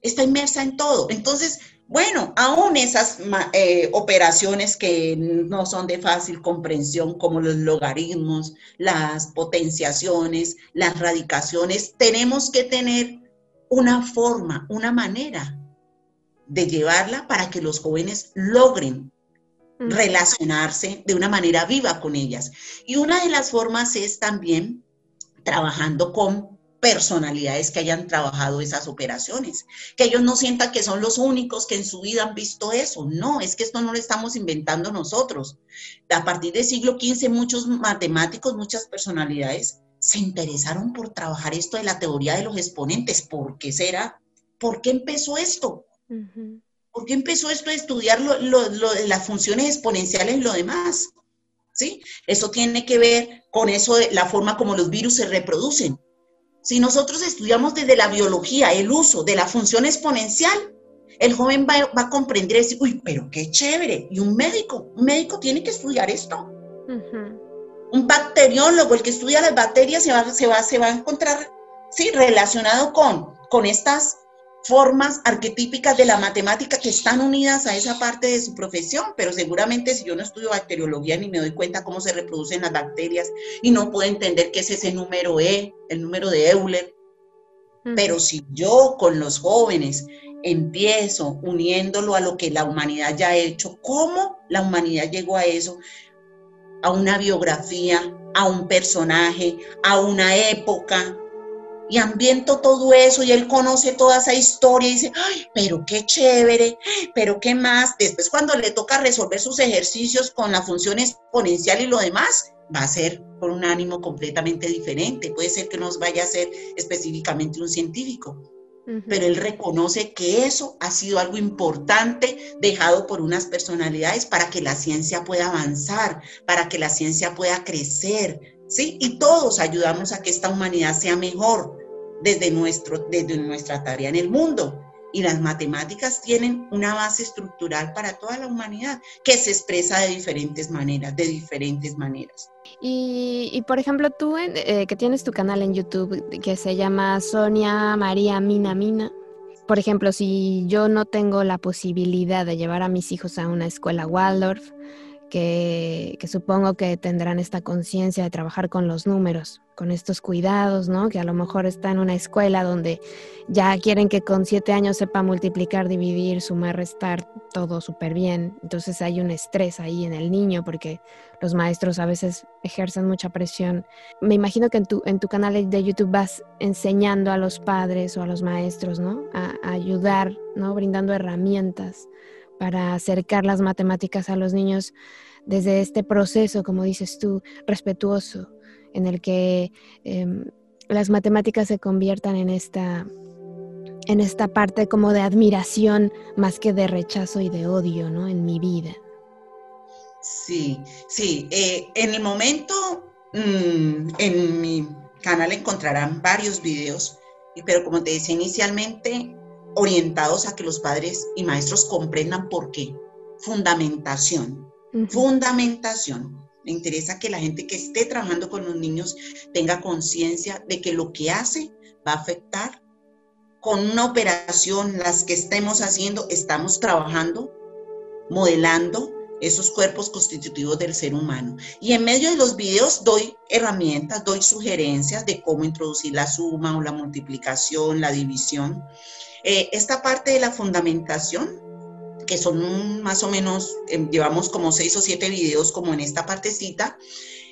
S2: Está inmersa en todo. Entonces, bueno, aún esas eh, operaciones que no son de fácil comprensión, como los logaritmos, las potenciaciones, las radicaciones, tenemos que tener una forma, una manera de llevarla para que los jóvenes logren relacionarse de una manera viva con ellas. Y una de las formas es también trabajando con personalidades que hayan trabajado esas operaciones, que ellos no sientan que son los únicos que en su vida han visto eso. No, es que esto no lo estamos inventando nosotros. A partir del siglo XV, muchos matemáticos, muchas personalidades se interesaron por trabajar esto de la teoría de los exponentes. ¿Por qué será? ¿Por qué empezó esto? ¿Por qué empezó esto de estudiar las funciones exponenciales en lo demás? ¿Sí? Eso tiene que ver con eso de la forma como los virus se reproducen. Si nosotros estudiamos desde la biología el uso de la función exponencial, el joven va, a comprender y decir, uy, pero qué chévere. Y un médico, un médico tiene que estudiar esto. Un bacteriólogo, el que estudia las bacterias, se va, se va, se va a encontrar, sí, relacionado con, con estas formas arquetípicas de la matemática que están unidas a esa parte de su profesión, pero seguramente si yo no estudio bacteriología ni me doy cuenta cómo se reproducen las bacterias y no puedo entender qué es ese número E, el número de Euler. Pero si yo con los jóvenes empiezo uniéndolo a lo que la humanidad ya ha hecho, cómo la humanidad llegó a eso, a una biografía, a un personaje, a una época, y ambiento todo eso y él conoce toda esa historia y dice, ay, pero qué chévere, pero qué más. Después cuando le toca resolver sus ejercicios con la función exponencial y lo demás, va a ser por un ánimo completamente diferente. Puede ser que no vaya a ser específicamente un científico, pero él reconoce que eso ha sido algo importante dejado por unas personalidades para que la ciencia pueda avanzar, para que la ciencia pueda crecer, ¿sí? Y todos ayudamos a que esta humanidad sea mejor, desde, nuestro, desde nuestra tarea en el mundo. Y las matemáticas tienen una base estructural para toda la humanidad que se expresa de diferentes maneras, de diferentes maneras.
S1: Y, por ejemplo, tú eh, que tienes tu canal en YouTube que se llama Sonia María Mina Mina, por ejemplo, si yo no tengo la posibilidad de llevar a mis hijos a una escuela Waldorf, que, supongo que tendrán esta conciencia de trabajar con los números, con estos cuidados, ¿no? Que a lo mejor está en una escuela donde ya quieren que con siete años sepa multiplicar, dividir, sumar, restar, todo súper bien. Entonces hay un estrés ahí en el niño porque los maestros a veces ejercen mucha presión. Me imagino que en tu, en tu canal de YouTube vas enseñando a los padres o a los maestros, ¿no? A, a ayudar, ¿no? Brindando herramientas para acercar las matemáticas a los niños desde este proceso, como dices tú, respetuoso, en el que em, las matemáticas se conviertan en esta, en esta parte como de admiración más que de rechazo y de odio, ¿no? En mi vida.
S2: Sí, sí. Eh, en el momento, mm, en mi canal encontrarán varios videos, pero como te decía inicialmente, orientados a que los padres y maestros comprendan por qué. Fundamentación. Fundamentación. Me interesa que la gente que esté trabajando con los niños tenga conciencia de que lo que hace va a afectar con una operación, las que estemos haciendo, estamos trabajando, modelando esos cuerpos constitutivos del ser humano. Y en medio de los videos doy herramientas, doy sugerencias de cómo introducir la suma o la multiplicación, la división. Eh, esta parte de la fundamentación, que son más o menos, eh, llevamos como seis o siete videos como en esta partecita,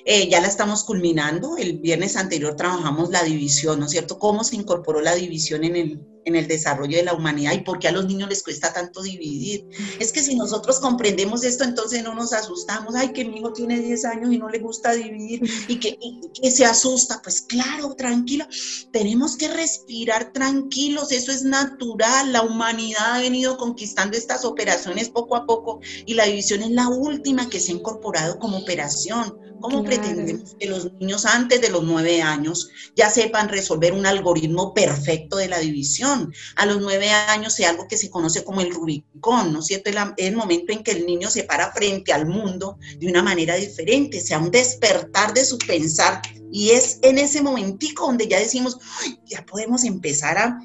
S2: eh, ya la estamos culminando. El viernes anterior trabajamos la división, ¿no es cierto? Cómo se incorporó la división en el, en el desarrollo de la humanidad y por qué a los niños les cuesta tanto dividir. Es que si nosotros comprendemos esto, entonces no nos asustamos. Ay, que mi hijo tiene 10 años y no le gusta dividir y que, que se asusta. Pues claro, tranquilo. Tenemos que respirar tranquilos. Eso es natural. La humanidad ha venido conquistando estas operaciones poco a poco y la división es la última que se ha incorporado como operación ¿Cómo pretendemos que los niños antes de los nueve años ya sepan resolver un algoritmo perfecto de la división? A los nueve años sea algo que se conoce como el Rubicón, ¿no es cierto? El momento en que el niño se para frente al mundo de una manera diferente, sea un despertar de su pensar. Y es en ese momentico donde ya decimos, ya podemos empezar a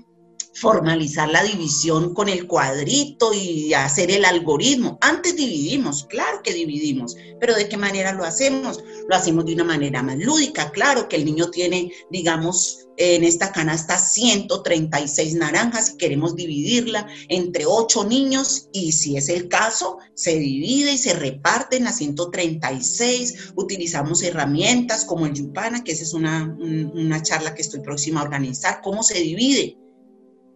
S2: formalizar la división con el cuadrito y hacer el algoritmo. Antes dividimos, claro que dividimos, pero ¿de qué manera lo hacemos? Lo hacemos de una manera más lúdica, claro que el niño tiene, digamos, en esta canasta 136 naranjas y queremos dividirla entre 8 niños y si es el caso, se divide y se reparte en las 136. Utilizamos herramientas como el Yupana, que esa es una, una charla que estoy próxima a organizar, cómo se divide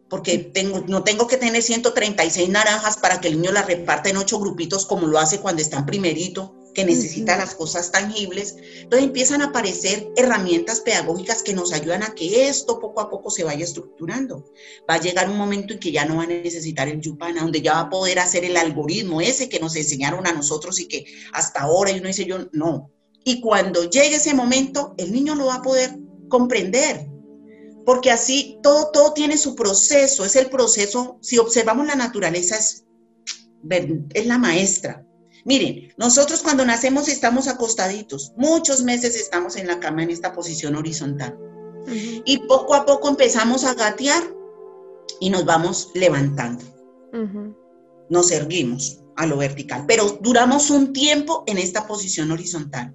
S2: porque tengo, no tengo que tener 136 naranjas para que el niño las reparta en ocho grupitos como lo hace cuando está en primerito, que necesita las cosas tangibles. Entonces empiezan a aparecer herramientas pedagógicas que nos ayudan a que esto poco a poco se vaya estructurando. Va a llegar un momento en que ya no va a necesitar el Yupana, donde ya va a poder hacer el algoritmo ese que nos enseñaron a nosotros y que hasta ahora y uno dice yo, no. Y cuando llegue ese momento, el niño lo va a poder comprender porque así todo, todo tiene su proceso, es el proceso, si observamos la naturaleza, es, es la maestra. Miren, nosotros cuando nacemos estamos acostaditos, muchos meses estamos en la cama en esta posición horizontal. Y poco a poco empezamos a gatear y nos vamos levantando. Nos erguimos a lo vertical, pero duramos un tiempo en esta posición horizontal.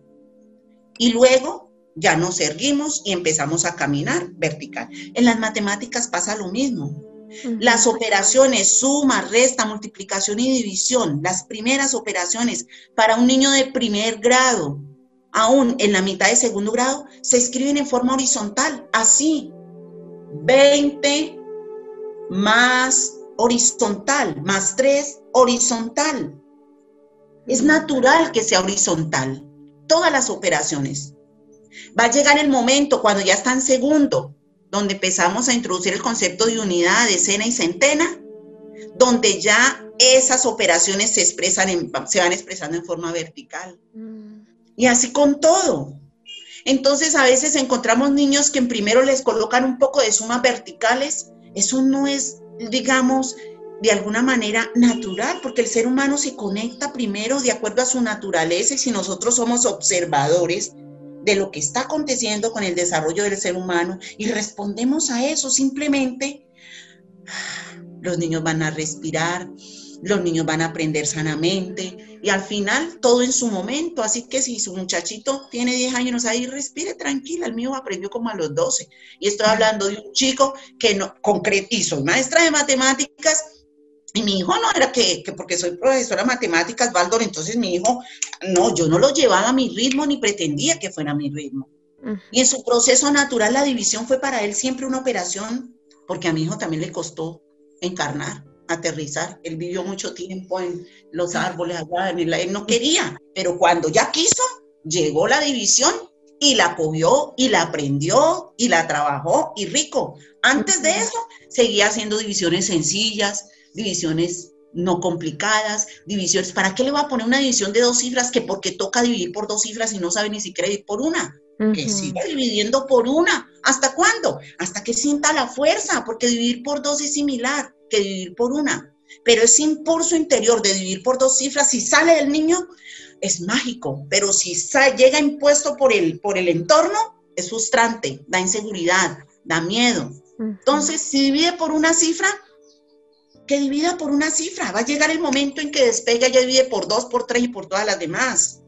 S2: Y luego ya nos erguimos y empezamos a caminar vertical. En las matemáticas pasa lo mismo. Las operaciones suma, resta, multiplicación y división, las primeras operaciones para un niño de primer grado, aún en la mitad de segundo grado, se escriben en forma horizontal, así. 20 más horizontal, más 3 horizontal. Es natural que sea horizontal. Todas las operaciones. Va a llegar el momento cuando ya está en segundo, donde empezamos a introducir el concepto de unidad, decena y centena, donde ya esas operaciones se, expresan se van expresando en forma vertical. Mm. Y así con todo. Entonces a veces encontramos niños que en primero les colocan un poco de sumas verticales. Eso no es, digamos, de alguna manera natural, porque el ser humano se conecta primero de acuerdo a su naturaleza y si nosotros somos observadores, de lo que está aconteciendo con el desarrollo del ser humano y respondemos a eso simplemente, los niños van a respirar, los niños van a aprender sanamente y al final todo en su momento. Así que si su muchachito tiene 10 años, ahí respire tranquila, el mío aprendió como a los 12. Y estoy hablando de un chico que no, concretizo, maestra de matemáticas, y mi hijo no era que, porque soy profesora de matemáticas, Valdor, entonces mi hijo, no, yo no lo llevaba a mi ritmo ni pretendía que fuera a mi ritmo. Y en su proceso natural la división fue para él siempre una operación, porque a mi hijo también le costó encarnar, aterrizar. Él vivió mucho tiempo en los árboles allá, en él no quería, pero cuando ya quiso, llegó la división y la cogió y la aprendió y la trabajó y rico. Antes de eso, seguía haciendo divisiones sencillas, divisiones no complicadas, divisiones. ¿Para qué le va a poner una división de dos cifras que porque toca dividir por dos cifras y no sabe ni siquiera dividir por una? Que siga dividiendo por una. ¿Hasta cuándo? Hasta que sienta la fuerza, porque dividir por dos es similar que dividir por una. Pero ese impulso interior de dividir por dos cifras, si sale del niño, es mágico, pero si llega impuesto por el, por el entorno, es frustrante, da inseguridad, da miedo. Entonces, si divide por una cifra, que divida por una cifra. Va a llegar el momento en que despega, ya divide por dos, por tres y por todas las demás.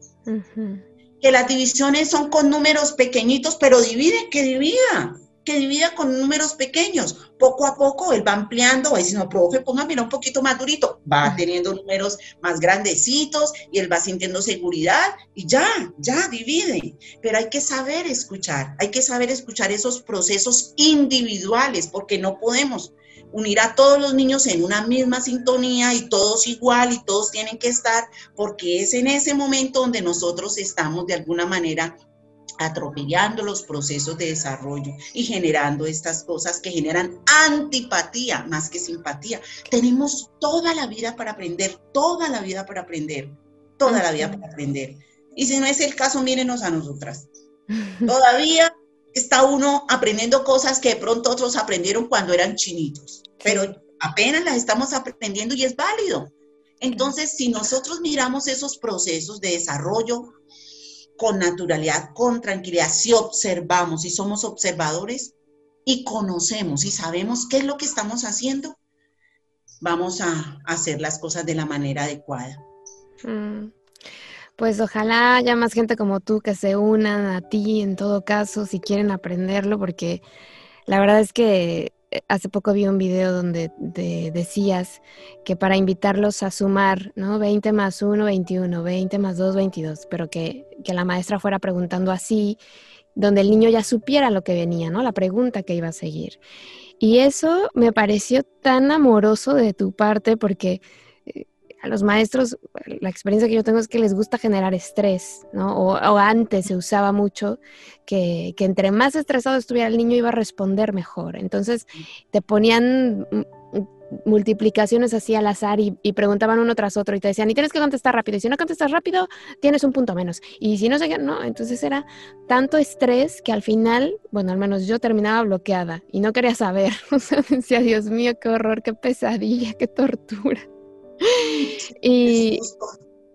S2: Que las divisiones son con números pequeñitos, pero divide, que divida que divida con números pequeños. Poco a poco él va ampliando, va diciendo, profe, póngame un poquito más durito. Va teniendo números más grandecitos y él va sintiendo seguridad y ya, ya divide. Pero hay que saber escuchar, hay que saber escuchar esos procesos individuales porque no podemos unir a todos los niños en una misma sintonía y todos igual y todos tienen que estar porque es en ese momento donde nosotros estamos de alguna manera atropellando los procesos de desarrollo y generando estas cosas que generan antipatía más que simpatía. Tenemos toda la vida para aprender, toda la vida para aprender, toda la vida para aprender. Y si no es el caso, mírenos a nosotras. Todavía está uno aprendiendo cosas que de pronto otros aprendieron cuando eran chinitos, pero apenas las estamos aprendiendo y es válido. Entonces, si nosotros miramos esos procesos de desarrollo con naturalidad, con tranquilidad, si observamos, y somos observadores y conocemos y sabemos qué es lo que estamos haciendo, vamos a hacer las cosas de la manera adecuada.
S1: Mm. Pues ojalá haya más gente como tú que se unan a ti en todo caso si quieren aprenderlo, porque la verdad es que eh, hace poco vi un video donde decías que para invitarlos a sumar, ¿no? 20 más 1, 21, 20 más 2, 22, pero que, que la maestra fuera preguntando así, donde el niño ya supiera lo que venía, ¿no? La pregunta que iba a seguir. Y eso me pareció tan amoroso de tu parte porque a los maestros, la experiencia que yo tengo es que les gusta generar estrés, ¿no? O, antes se usaba mucho que, entre más estresado estuviera el niño iba a responder mejor. Entonces te ponían multiplicaciones así al azar y, preguntaban uno tras otro y te decían, y tienes que contestar rápido, y si no contestas rápido, tienes un punto menos, y si no sé no, entonces era tanto estrés que al final, bueno, al menos yo terminaba bloqueada y no quería saber, o sea, decía, Dios mío, qué horror, qué pesadilla, qué tortura. Y,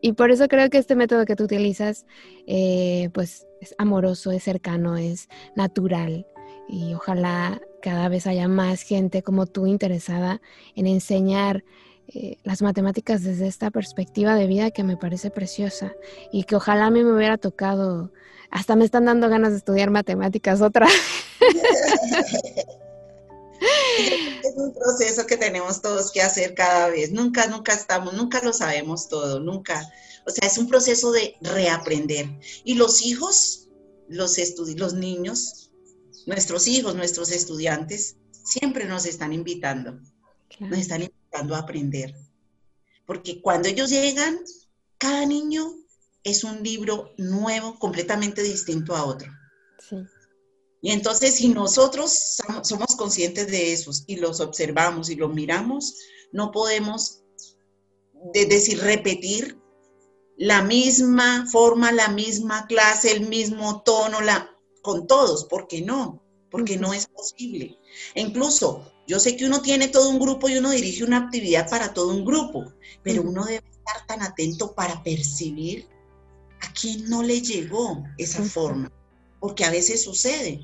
S1: y, por eso creo que este método que tú utilizas, eh, pues es amoroso, es cercano, es natural. Y ojalá cada vez haya más gente como tú interesada en enseñar eh, las matemáticas desde esta perspectiva de vida que me parece preciosa y que ojalá a mí me hubiera tocado, hasta me están dando ganas de estudiar matemáticas otra.
S2: Es un proceso que tenemos todos que hacer cada vez. Nunca, nunca estamos, nunca lo sabemos todo, nunca. O sea, es un proceso de reaprender. Y los hijos, los, los niños, nuestros hijos, nuestros estudiantes, siempre nos están invitando. Nos están invitando a aprender. Porque cuando ellos llegan, cada niño es un libro nuevo, completamente distinto a otro. Y entonces, si nosotros somos conscientes de esos y los observamos y los miramos, no podemos decir, repetir la misma forma, la misma clase, el mismo tono, la, con todos, ¿por qué no? Porque no es posible. E incluso, yo sé que uno tiene todo un grupo y uno dirige una actividad para todo un grupo, pero uno debe estar tan atento para percibir a quién no le llegó esa forma porque a veces sucede.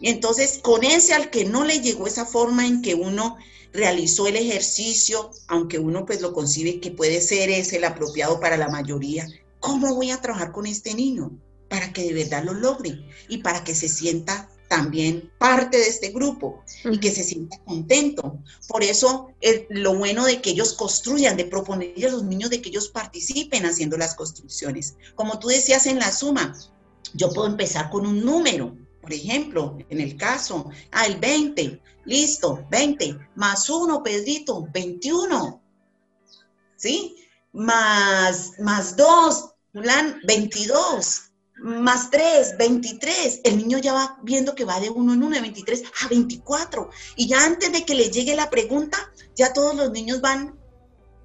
S2: Y entonces, con ese al que no le llegó esa forma en que uno realizó el ejercicio, aunque uno pues lo concibe que puede ser ese el apropiado para la mayoría, ¿cómo voy a trabajar con este niño? Para que de verdad lo logre y para que se sienta también parte de este grupo y que se sienta contento. Por eso lo bueno de que ellos construyan, de proponerle a los niños de que ellos participen haciendo las construcciones. Como tú decías en la suma, yo puedo empezar con un número, por ejemplo, en el caso, ah, el 20, listo, 20, más 1, Pedrito, 21, ¿sí? Más, más 2, 22, más 3, 23. El niño ya va viendo que va de 1 en 1, de 23 a 24. Y ya antes de que le llegue la pregunta, ya todos los niños van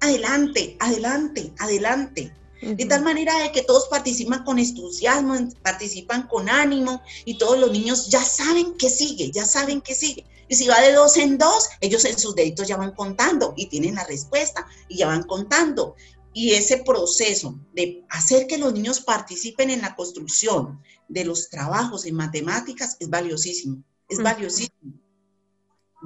S2: adelante, adelante, adelante. De tal manera de que todos participan con entusiasmo, participan con ánimo y todos los niños ya saben que sigue, ya saben que sigue. Y si va de dos en dos, ellos en sus deditos ya van contando y tienen la respuesta y ya van contando. y ese proceso de hacer que los niños participen en la construcción de los trabajos en matemáticas es valiosísimo, es valiosísimo.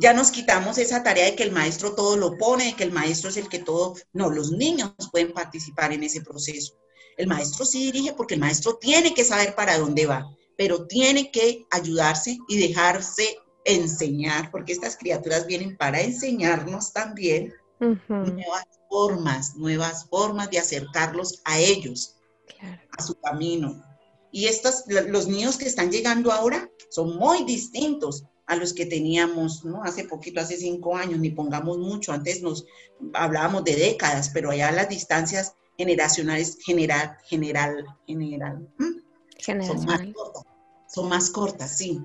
S2: Ya nos quitamos esa tarea de que el maestro todo lo pone, de que el maestro es el que todo, no, los niños pueden participar en ese proceso. El maestro sí dirige porque el maestro tiene que saber para dónde va, pero tiene que ayudarse y dejarse enseñar, porque estas criaturas vienen para enseñarnos también nuevas formas, nuevas formas de acercarlos a ellos, a su camino. Y estos, los niños que están llegando ahora son muy distintos a los que teníamos, ¿no? Hace poquito, hace cinco años, ni pongamos mucho, antes nos hablábamos de décadas, pero allá las distancias generacionales general, general, general, son más cortas, son más cortas, sí.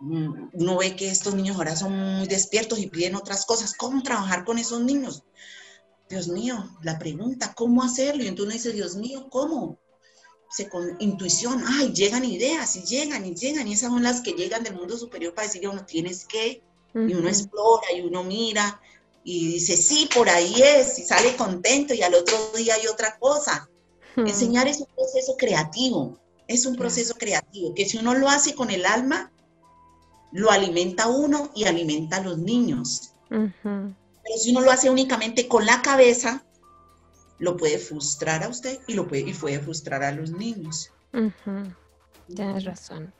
S2: Mm, uno ve que estos niños ahora son muy despiertos y piden otras cosas. ¿Cómo trabajar con esos niños? Dios mío, la pregunta, ¿cómo hacerlo? Y entonces uno dice, Dios mío, ¿cómo? Se, con intuición, ay, llegan ideas y llegan y llegan, y esas son las que llegan del mundo superior para decirle a uno, tienes que, y uno explora y uno mira y dice, sí, por ahí es, y sale contento y al otro día hay otra cosa. Enseñar es un proceso creativo, es un proceso creativo, que si uno lo hace con el alma, lo alimenta uno y alimenta a los niños. Pero si uno lo hace únicamente con la cabeza, lo puede frustrar a usted y lo puede, y puede frustrar a los niños.
S1: Tienes razón.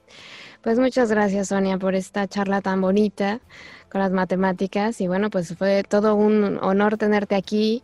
S1: Pues muchas gracias, Sonia, por esta charla tan bonita con las matemáticas. Y bueno, pues fue todo un honor tenerte aquí.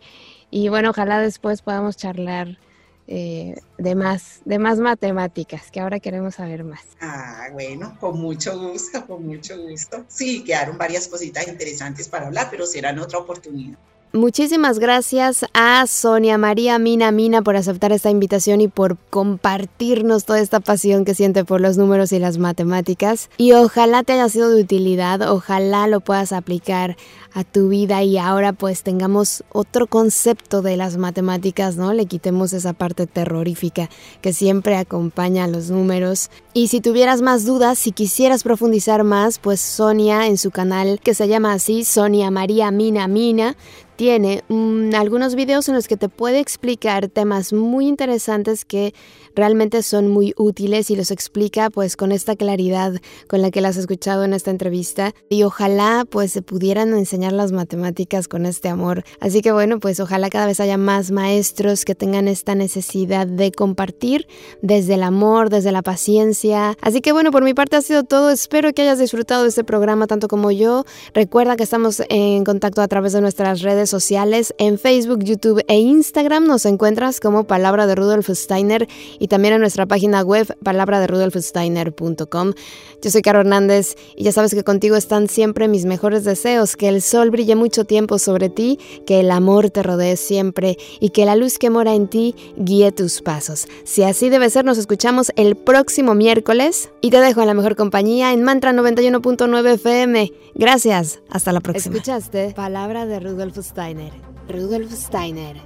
S1: Y bueno, ojalá después podamos charlar eh, de, más, de más matemáticas, que ahora queremos saber más.
S2: Ah, bueno, con mucho gusto, con mucho gusto. Sí, quedaron varias cositas interesantes para hablar, pero será en otra oportunidad.
S1: Muchísimas gracias a Sonia María Mina Mina por aceptar esta invitación y por compartirnos toda esta pasión que siente por los números y las matemáticas. Y ojalá te haya sido de utilidad, ojalá lo puedas aplicar a tu vida y ahora pues tengamos otro concepto de las matemáticas, ¿no? Le quitemos esa parte terrorífica que siempre acompaña a los números. Y si tuvieras más dudas, si quisieras profundizar más, pues Sonia en su canal que se llama así, Sonia María Mina Mina, tiene mm, algunos videos en los que te puede explicar temas muy interesantes que realmente son muy útiles y los explica pues con esta claridad con la que las has escuchado en esta entrevista y ojalá pues se pudieran enseñar las matemáticas con este amor. Así que bueno, pues ojalá cada vez haya más maestros que tengan esta necesidad de compartir desde el amor, desde la paciencia. Así que bueno, por mi parte ha sido todo. Espero que hayas disfrutado de este programa tanto como yo. Recuerda que estamos en contacto a través de nuestras redes sociales en Facebook, YouTube e Instagram. Nos encuentras como Palabra de Rudolf Steiner y también en nuestra página web palabraderudolfsteiner.com. Yo soy Caro Hernández y ya sabes que contigo están siempre mis mejores deseos, que el sol brille mucho tiempo sobre ti, que el amor te rodee siempre y que la luz que mora en ti guíe tus pasos. Si así debe ser, nos escuchamos el próximo miércoles y te dejo en la mejor compañía en Mantra 91.9 FM. Gracias, hasta la próxima. Escuchaste Palabra de Rudolf Steiner. Rudolf Steiner.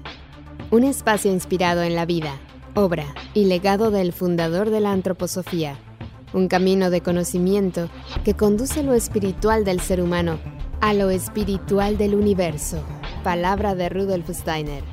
S1: Un espacio inspirado en la vida obra y legado del fundador de la antroposofía, un camino de conocimiento que conduce lo espiritual del ser humano a lo espiritual del universo. Palabra de Rudolf Steiner.